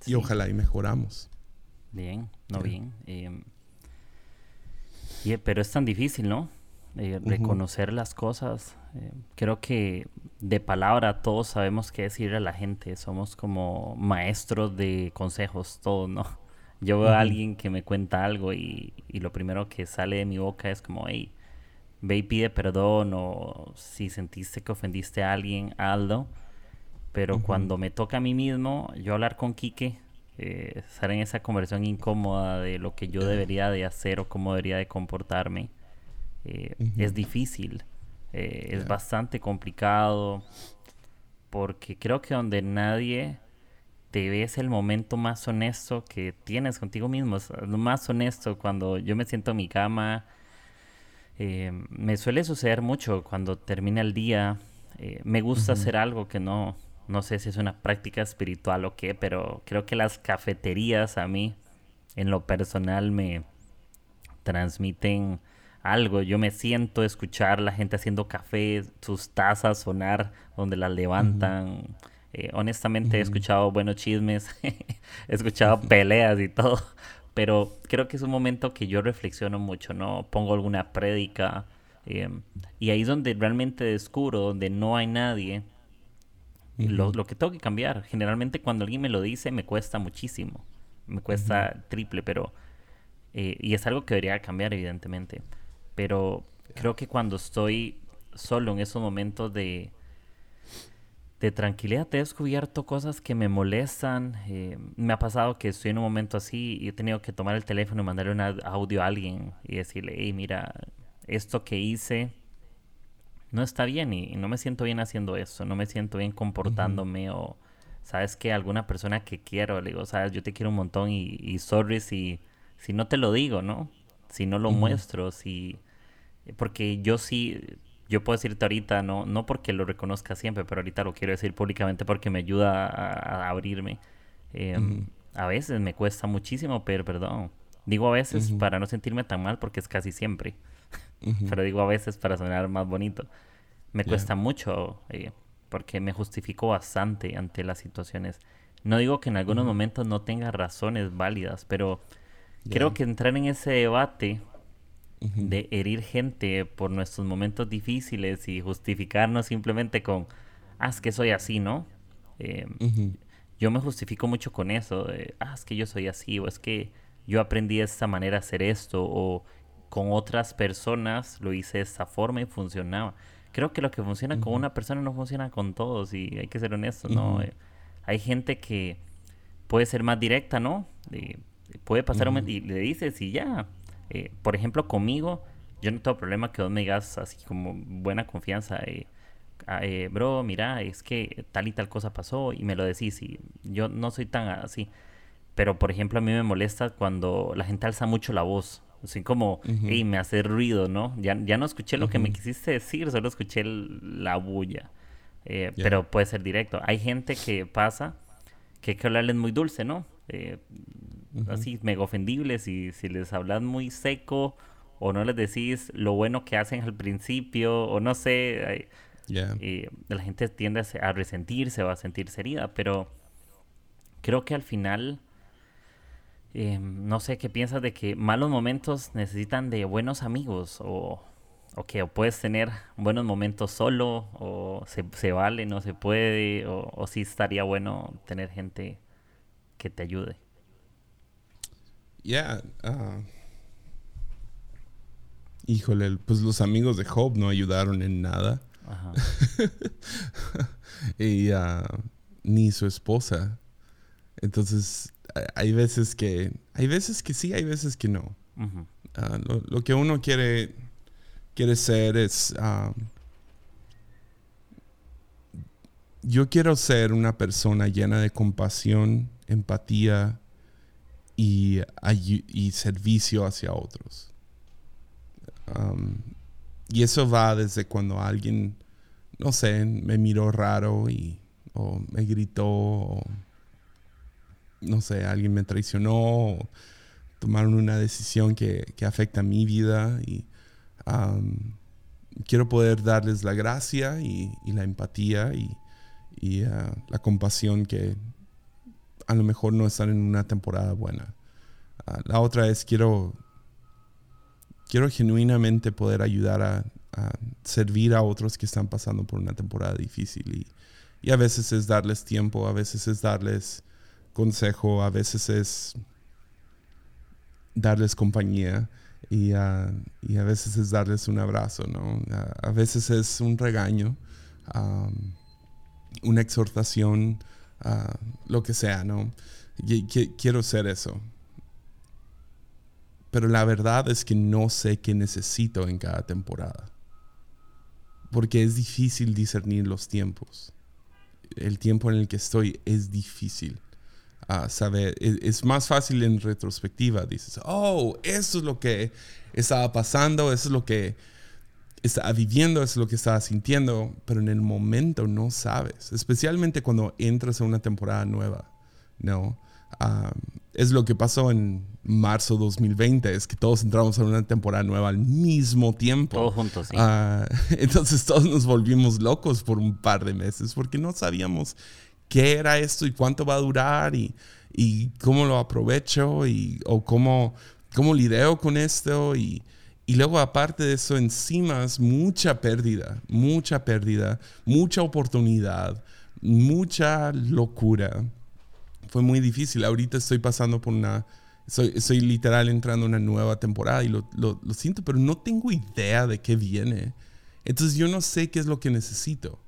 y ojalá y mejoramos. Bien, no bien. Em, pero es tan difícil, ¿no? Eh, reconocer las cosas. Eh, creo que de palabra todos sabemos qué decirle a la gente. Somos como maestros de consejos, todos, ¿no? Yo veo a alguien que me cuenta algo y, y, lo primero que sale de mi boca es como, hey, ve y pide perdón o si sentiste que ofendiste a alguien, hazlo. Pero cuando me toca a mí mismo, yo hablar con Quique, eh, estar en esa conversación incómoda de lo que yo debería de hacer o cómo debería de comportarme, eh, es difícil. Eh, es bastante complicado porque creo que donde nadie te ve es el momento más honesto que tienes contigo mismo. Es lo más honesto cuando yo me siento en mi cama. me suele suceder mucho cuando termina el día. me gusta hacer algo que no, no sé si es una práctica espiritual o qué, pero creo que las cafeterías a mí en lo personal me transmiten algo. Yo me siento escuchar la gente haciendo café, sus tazas sonar donde las levantan. Eh, honestamente he escuchado buenos chismes, he escuchado peleas y todo, pero creo que es un momento que yo reflexiono mucho, ¿no? Pongo alguna prédica eh, y ahí es donde realmente descubro, donde no hay nadie, lo, lo, que tengo que cambiar. Generalmente cuando alguien me lo dice me cuesta muchísimo, me cuesta triple, pero... Eh, y es algo que debería cambiar, evidentemente. Pero creo que cuando estoy solo en esos momentos de, de tranquilidad, he descubierto cosas que me molestan. Eh, me ha pasado que estoy en un momento así y he tenido que tomar el teléfono y mandarle un audio a alguien y decirle, hey, mira, esto que hice no está bien y, no me siento bien haciendo eso, no me siento bien comportándome o, ¿sabes que Alguna persona que quiero, le digo, ¿sabes? Yo te quiero un montón y, y sorry si, si no te lo digo, ¿no? Si no lo muestro, si... Porque yo sí, yo puedo decirte ahorita, no, no porque lo reconozca siempre, pero ahorita lo quiero decir públicamente porque me ayuda a, abrirme. Em, a veces me cuesta muchísimo pedir perdón. Digo a veces para no sentirme tan mal porque es casi siempre. Pero digo a veces para sonar más bonito. Me cuesta mucho eh, porque me justifico bastante ante las situaciones. No digo que en algunos momentos no tenga razones válidas, pero creo que entrar en ese debate de herir gente por nuestros momentos difíciles y justificarnos simplemente con, ah, es que soy así, ¿no? Eh, yo me justifico mucho con eso, de, ah, es que yo soy así, o es que yo aprendí de esta manera a hacer esto, o con otras personas lo hice de esta forma y funcionaba. Creo que lo que funciona con una persona no funciona con todos y hay que ser honestos, ¿no? Eh, hay gente que puede ser más directa, ¿no? Puede pasar un momento y le dices y ya. Eh, por ejemplo, conmigo, yo no tengo problema que vos me digas así como buena confianza. Eh, ah, bro, mira, es que tal y tal cosa pasó y me lo decís y yo no soy tan así. Pero, por ejemplo, a mí me molesta cuando la gente alza mucho la voz. Así como, y me hace ruido, ¿no? Ya, ya no escuché lo que me quisiste decir, solo escuché la bulla. Eh, pero puede ser directo. Hay gente que pasa que hay que hablarles muy dulce, ¿no? Eh, así, mega ofendibles. Y si les hablas muy seco o no les decís lo bueno que hacen al principio, o no sé, eh, la gente tiende a resentirse o a sentirse herida. Pero creo que al final eh, no sé qué piensas de que malos momentos necesitan de buenos amigos o, o que puedes tener buenos momentos solo o se, vale, no se puede o, o sí estaría bueno tener gente que te ayude. Ya, ah, híjole, pues los amigos de Job no ayudaron en nada. y uh, ni su esposa. Entonces, hay veces que, hay veces que sí, hay veces que no. Ah, lo, que uno quiere, quiere ser es, yo quiero ser una persona llena de compasión, empatía y, y servicio hacia otros. y eso va desde cuando alguien, no sé, me miró raro y, o me gritó o no sé, alguien me traicionó o tomaron una decisión que, afecta mi vida y quiero poder darles la gracia y, la empatía y, ah, la compasión que a lo mejor no están en una temporada buena. Ah, la otra es quiero, quiero genuinamente poder ayudar a, servir a otros que están pasando por una temporada difícil y, y a veces es darles tiempo, a veces es darles consejo a veces es darles compañía y, a veces es darles un abrazo, ¿no? A, veces es un regaño, una exhortación, lo que sea, ¿no? quiero ser eso. Pero la verdad es que no sé qué necesito en cada temporada. Porque es difícil discernir los tiempos. El tiempo en el que estoy es difícil saber. E, es, más fácil en retrospectiva. Dices, oh, eso es lo que estaba pasando, eso es lo que estaba viviendo, es lo que estaba sintiendo, pero en el momento no sabes, especialmente cuando entras a una temporada nueva, ¿no? es lo que pasó en marzo 2020, es que todos entramos en una temporada nueva al mismo tiempo. Todos juntos, sí. Ah, entonces todos nos volvimos locos por un par de meses porque no sabíamos qué era esto y cuánto va a durar y, y cómo lo aprovecho y, o cómo, cómo lidio con esto y, y luego aparte de eso encima es mucha pérdida, mucha pérdida, mucha oportunidad, mucha locura. Fue muy difícil. Ahorita estoy pasando por una... Soy, soy literal entrando en una nueva temporada y lo, lo, lo siento, pero no tengo idea de qué viene. Entonces yo no sé qué es lo que necesito.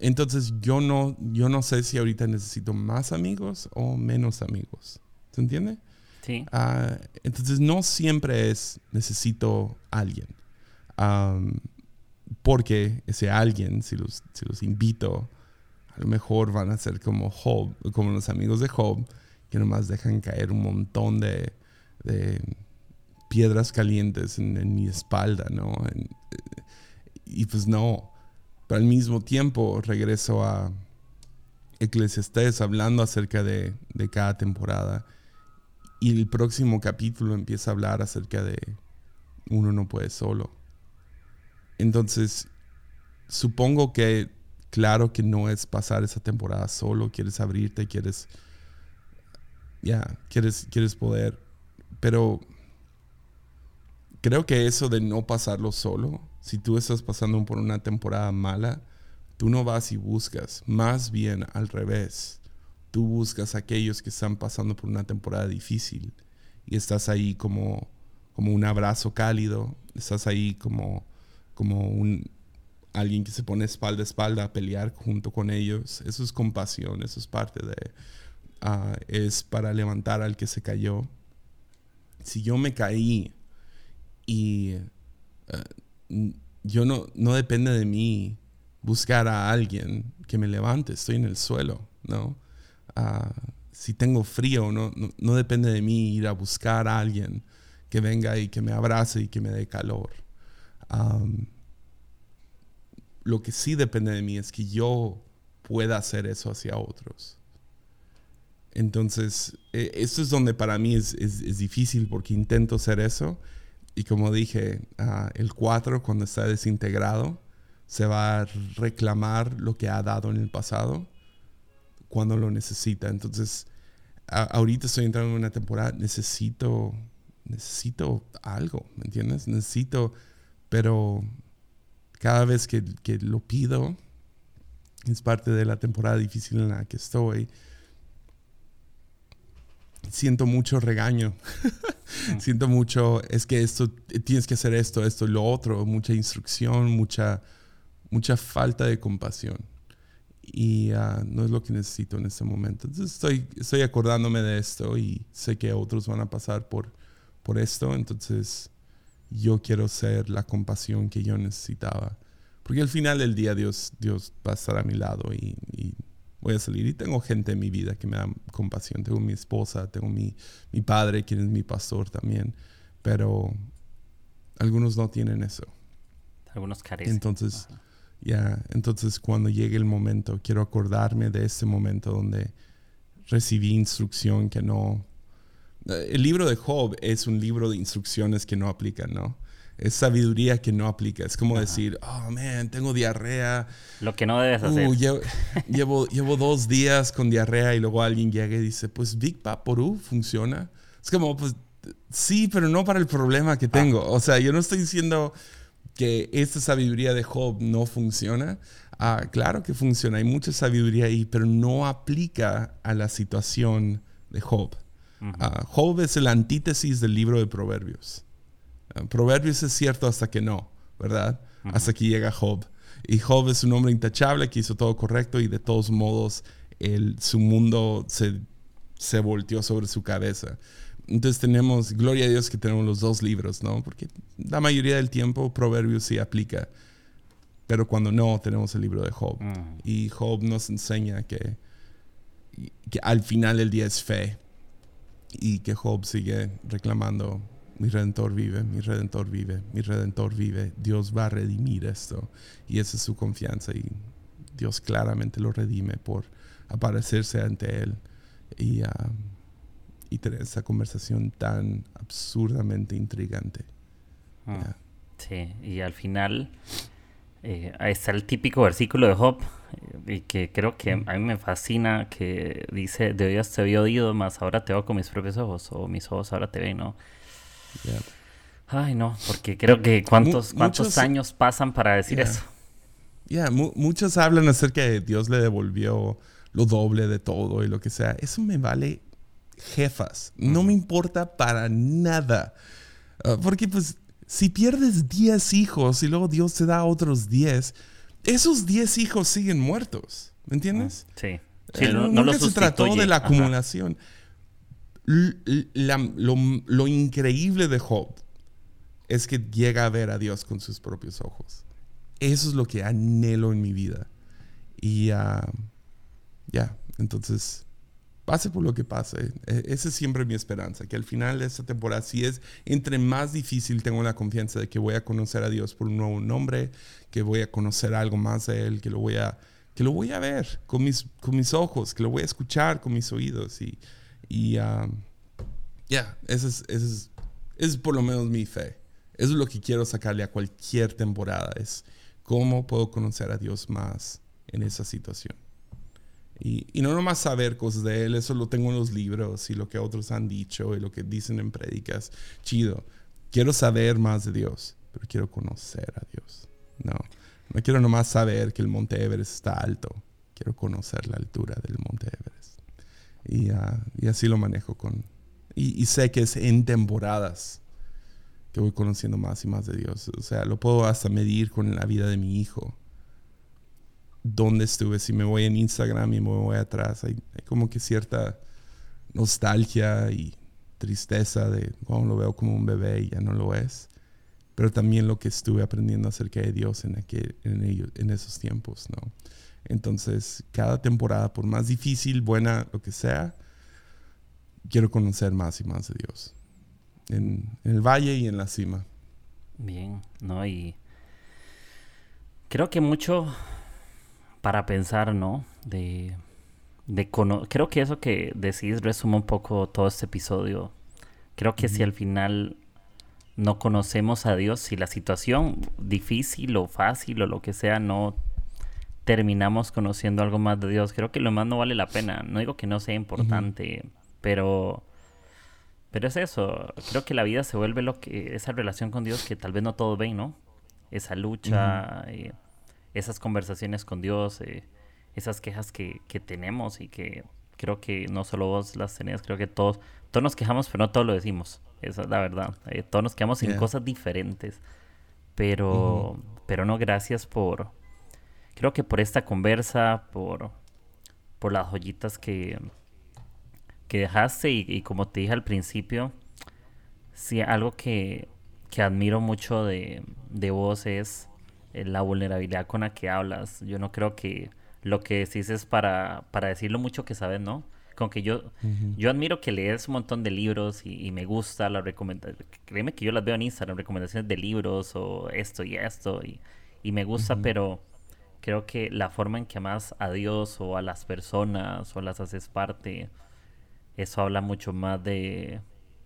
Entonces yo no, yo no sé si ahorita necesito más amigos o menos amigos. ¿Se entiende? Ah, entonces no siempre es necesito alguien. Porque ese alguien, si los, si los invito, a lo mejor van a ser como Job, como los amigos de Job, que nomás dejan caer un montón de, piedras calientes en, mi espalda, ¿no? En- y pues no. Pero al mismo tiempo regreso a Eclesiastés hablando acerca de cada temporada. Y el próximo capítulo empieza a hablar acerca de uno no puede solo. Entonces, supongo que, claro que no es pasar esa temporada solo, quieres abrirte, quieres, ya, quieres, quieres poder, pero creo que eso de no pasarlo solo, si tú estás pasando por una temporada mala, tú no vas y buscas, más bien al revés. Tú buscas a aquellos que están pasando por una temporada difícil y estás ahí como, como un abrazo cálido, estás ahí como, como un, alguien que se pone espalda a espalda a pelear junto con ellos. Eso es compasión, eso es parte de... ah, es para levantar al que se cayó. Si yo me caí y ah, yo no, no depende de mí buscar a alguien que me levante, estoy en el suelo, ¿no? Si tengo frío, no, no, depende de mí ir a buscar a alguien que venga y que me abrace y que me dé calor. Lo que sí depende de mí es que yo pueda hacer eso hacia otros. Entonces, eh, esto es donde para mí es, es- es difícil porque intento hacer eso. Y como dije, ah, el 4 cuando está desintegrado se va a reclamar lo que ha dado en el pasado cuando lo necesita. Entonces, a- ahorita estoy entrando en una temporada, necesito, necesito algo, ¿me entiendes? Necesito, pero cada vez que, que lo pido, es parte de la temporada difícil en la que estoy, siento mucho regaño. siento mucho, es que esto, tienes que hacer esto, esto y lo otro, mucha instrucción, mucha, mucha falta de compasión. Y ah, no es lo que necesito en este momento. Entonces estoy, estoy acordándome de esto y sé que otros van a pasar por, por esto. Entonces yo quiero ser la compasión que yo necesitaba. Porque al final del día Dios, Dios va a estar a mi lado y, y voy a salir. Y tengo gente en mi vida que me da compasión. Tengo mi esposa, tengo mi, mi padre, quien es mi pastor también. Pero algunos no tienen eso. Algunos carecen. Entonces, ya, entonces cuando llegue el momento, quiero acordarme de ese momento donde recibí instrucción que no... Eh, El libro de Job es un libro de instrucciones que no aplican, ¿no? Es sabiduría que no aplica. Es como decir, oh, man, tengo diarrea. Lo que no debes hacer. Uh, llevo, llevo, llevo dos días con diarrea y luego alguien llega y dice, pues Big Vaporú funciona. Es como, pues sí, pero no para el problema que tengo. O sea, yo no estoy diciendo que esta sabiduría de Job no funciona. Ah, claro que funciona, hay mucha sabiduría ahí, pero no aplica a la situación de Job. Ah, Job es el antítesis del libro de Proverbios. Ah, Proverbios es cierto hasta que no, ¿verdad? Hasta que llega Job. Y Job es un hombre intachable que hizo todo correcto y de todos modos el, su mundo se, se volteó sobre su cabeza. Entonces tenemos, gloria a Dios que tenemos los dos libros, ¿no? Porque la mayoría del tiempo Proverbios sí aplica. Pero cuando no, tenemos el libro de Job. Mm. Y Job nos enseña que, que al final del día es fe. Y que Job sigue reclamando, mi redentor vive, mi redentor vive, mi redentor vive. Dios va a redimir esto. Y esa es su confianza. Y Dios claramente lo redime por aparecerse ante él. Y, ah, y tener esa conversación tan absurdamente intrigante. Mm. Sí, y al final eh, está el típico versículo de Job, eh, y que creo que a mí me fascina, que dice, de Dios te había oído, más ahora te veo con mis propios ojos, o mis ojos ahora te ven, ¿no? Ay, no, porque creo que cuántos, cuántos años pasan para decir eso. Ya, muchos hablan acerca de Dios le devolvió lo doble de todo y lo que sea. Eso me vale jefas. No me importa para nada. Ah, porque pues si pierdes 10 hijos y luego Dios te da otros 10, esos 10 hijos siguen muertos. ¿Me entiendes? Sí. Eh, sí no, se trató de la acumulación. lo, lo, increíble de Job es que llega a ver a Dios con sus propios ojos. Eso es lo que anhelo en mi vida. Y ah, ya, entonces pase por lo que pase. E, esa es siempre mi esperanza, que al final de esta temporada, si es entre más difícil, tengo la confianza de que voy a conocer a Dios por un nuevo nombre, que voy a conocer algo más de Él, que lo voy a, que lo voy a ver con mis, con mis ojos, que lo voy a escuchar con mis oídos. Y, um, ya, esa es, es, es por lo menos mi fe. Eso es lo que quiero sacarle a cualquier temporada, es cómo puedo conocer a Dios más en esa situación. Y, y, no nomás saber cosas de él, eso lo tengo en los libros y lo que otros han dicho y lo que dicen en prédicas. Chido. Quiero saber más de Dios, pero quiero conocer a Dios. No, no quiero nomás saber que el Monte Everest está alto. Quiero conocer la altura del Monte Everest. Y, uh, y así lo manejo con... Y, y, sé que es en temporadas que voy conociendo más y más de Dios. O sea, lo puedo hasta medir con la vida de mi hijo dónde estuve. Si me voy en Instagram y me voy atrás, hay, como que cierta nostalgia y tristeza de cómo lo veo como un bebé y ya no lo es. Pero también lo que estuve aprendiendo acerca de Dios en, aquel, en, en esos tiempos, ¿no? Entonces, cada temporada, por más difícil, buena, lo que sea, quiero conocer más y más de Dios. En, en el valle y en la cima. Bien, ¿no? Y creo que mucho para pensar, ¿no? De, de creo que eso que decís resume un poco todo este episodio. Creo que si al final no conocemos a Dios, si la situación difícil o fácil o lo que sea no terminamos conociendo algo más de Dios, creo que lo más no vale la pena. No digo que no sea importante, pero pero es eso. Creo que la vida se vuelve lo que esa relación con Dios que tal vez no todos ven, ¿no? Esa lucha esas conversaciones con Dios, eh, esas quejas que, que, tenemos y que creo que no solo vos las tenías, creo que todos, todos nos quejamos, pero no todos lo decimos. Esa es la verdad. Eh, todos nos quejamos en cosas diferentes. Pero, pero no, gracias por, creo que por esta conversa, por, por las joyitas que, que dejaste y, y como te dije al principio, sí, algo que, que admiro mucho de, de vos es la vulnerabilidad con la que hablas. Yo no creo que lo que decís es para, para decir lo mucho que sabes, ¿no? Con que yo, yo admiro que lees un montón de libros y, me gusta la recomendación. Créeme que yo las veo en Instagram, recomendaciones de libros o esto y esto, y, y me gusta, pero creo que la forma en que amas a Dios o a las personas o las haces parte, eso habla mucho más de,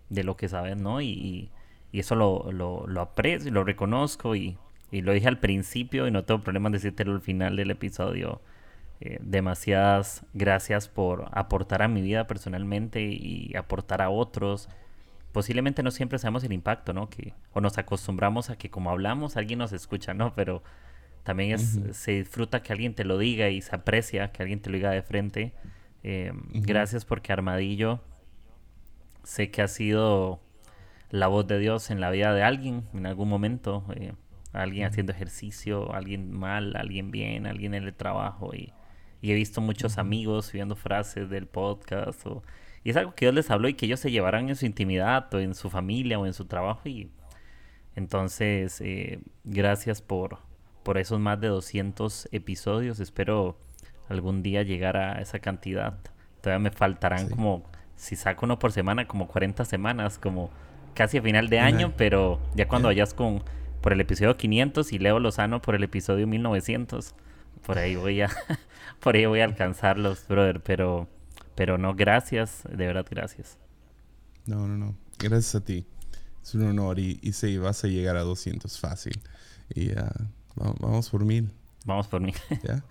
de lo que sabes, ¿no? Y, y eso lo, lo, lo aprecio y lo reconozco y y lo dije al principio y no tengo problema en decírtelo al final del episodio. Eh, demasiadas gracias por aportar a mi vida personalmente y aportar a otros. Posiblemente no siempre sabemos el impacto, ¿no? Que, o nos acostumbramos a que como hablamos alguien nos escucha, ¿no? Pero también es, se disfruta que alguien te lo diga y se aprecia que alguien te lo diga de frente. Eh, gracias porque Armadillo sé que ha sido la voz de Dios en la vida de alguien en algún momento. Eh, alguien haciendo ejercicio, alguien mal, alguien bien, alguien en el trabajo. Y, he visto muchos amigos subiendo frases del podcast y es algo que Dios les habló y que ellos se llevarán en su intimidad o en su familia o en su trabajo. Y entonces eh, gracias por, por esos más de 200 episodios, espero algún día llegar a esa cantidad, todavía me faltarán como, si saco uno por semana, como 40 semanas, como casi a final de año, pero ya cuando vayas con por el episodio 500 y Leo Lozano por el episodio 1900. Por ahí voy a, por ahí voy a alcanzarlos, brother. Pero, pero no, gracias, de verdad, gracias. No, no, no. Gracias a ti. Es un honor y, y sí, vas a llegar a 200 fácil. Y uh, vamos, vamos por mil. Vamos por mil. ¿Ya?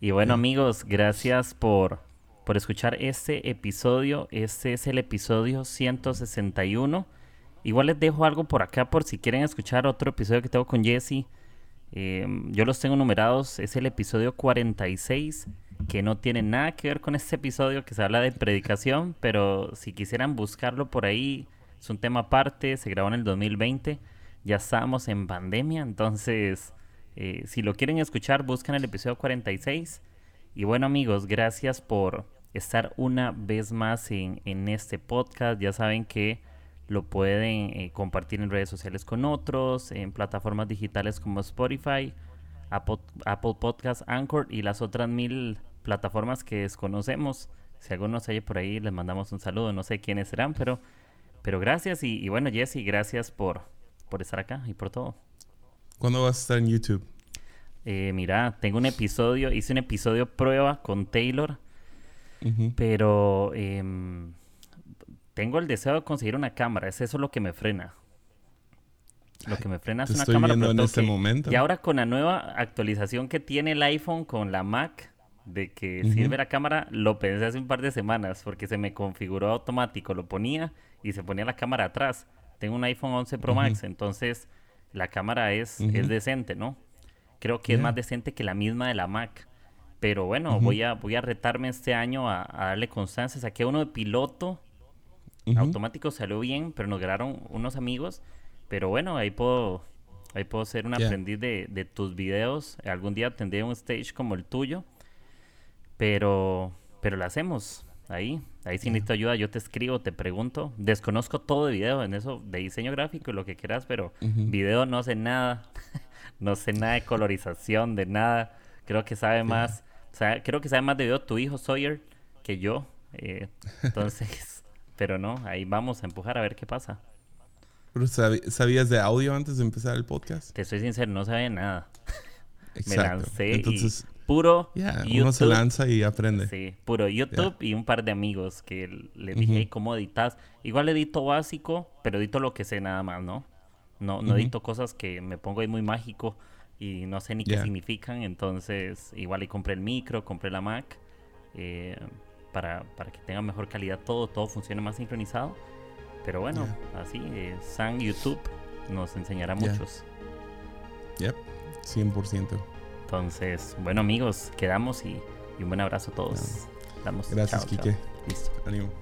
Y bueno, amigos, gracias por, por escuchar este episodio. Este es el episodio 161. Igual les dejo algo por acá por si quieren escuchar otro episodio que tengo con Jesse. Eh, yo los tengo numerados. Es el episodio 46, que no tiene nada que ver con este episodio que se habla de predicación, pero si quisieran buscarlo por ahí, es un tema aparte. Se grabó en el 2020. Ya estábamos en pandemia, entonces eh, si lo quieren escuchar, buscan el episodio 46. Y bueno amigos, gracias por estar una vez más en, en este podcast. Ya saben que lo pueden eh, compartir en redes sociales con otros, en plataformas digitales como Spotify, Apple, Apple Podcast, Anchor y las otras mil plataformas que desconocemos. Si alguno se oye por ahí, les mandamos un saludo. No sé quiénes serán, pero, pero gracias. Y, y bueno, Jesse, gracias por, por estar acá y por todo. ¿Cuándo vas a estar en YouTube? Eh, mira, tengo un episodio, hice un episodio prueba con Taylor, pero em, tengo el deseo de conseguir una cámara, es eso lo que me frena. Lo que me frena es una estoy cámara. viendo en este momento. Y ahora con la nueva actualización que tiene el iPhone con la Mac, de que sirve la cámara, lo pensé hace un par de semanas, porque se me configuró automático, lo ponía y se ponía la cámara atrás. Tengo un iPhone 11 Pro. Max, entonces la cámara es, es decente, ¿no? Creo que es más decente que la misma de la Mac. Pero bueno, voy, a, voy a retarme este año a, a darle constancia. Saqué uno de piloto, Ujú. automático salió bien, pero nos grabaron unos amigos. Pero bueno, ahí puedo, ahí puedo ser un Yeah. aprendiz de, de tus videos. Algún día tendré un stage como el tuyo. Pero, pero lo hacemos ahí. Ahí si necesito ayuda, yo te escribo, te pregunto. Desconozco todo de video, en eso, de diseño gráfico y lo que quieras, pero Ujú. video no sé nada. no sé nada de colorización, de nada. Creo que sabe más, o sea, creo que sabe más de video tu hijo Sawyer que yo. eh, entonces, pero no, ahí vamos a empujar a ver qué pasa. Pero ¿Sabías de audio antes de empezar el podcast? Te soy sincero, no sabía nada. Me Exacto. lancé Entonces, y puro ya, YouTube. uno se lanza y aprende. Sí, puro YouTube y un par de amigos que le dije, Ujú. "Hey, ¿cómo editas? Igual edito básico, pero edito lo que sé nada más, ¿no? No, no Ujú. edito cosas que me pongo ahí muy mágico y no sé ni qué Ya. significan, entonces igual ahí compré el micro, compré la Mac eh, para, para que tenga mejor calidad todo, todo funcione más sincronizado. Pero bueno, así, eh, San YouTube nos enseñará Ya. muchos. Yep, 100%. Entonces, bueno amigos, quedamos y, y un buen abrazo a todos. Damos Gracias, chao, chao. Quique. Listo. Ánimo.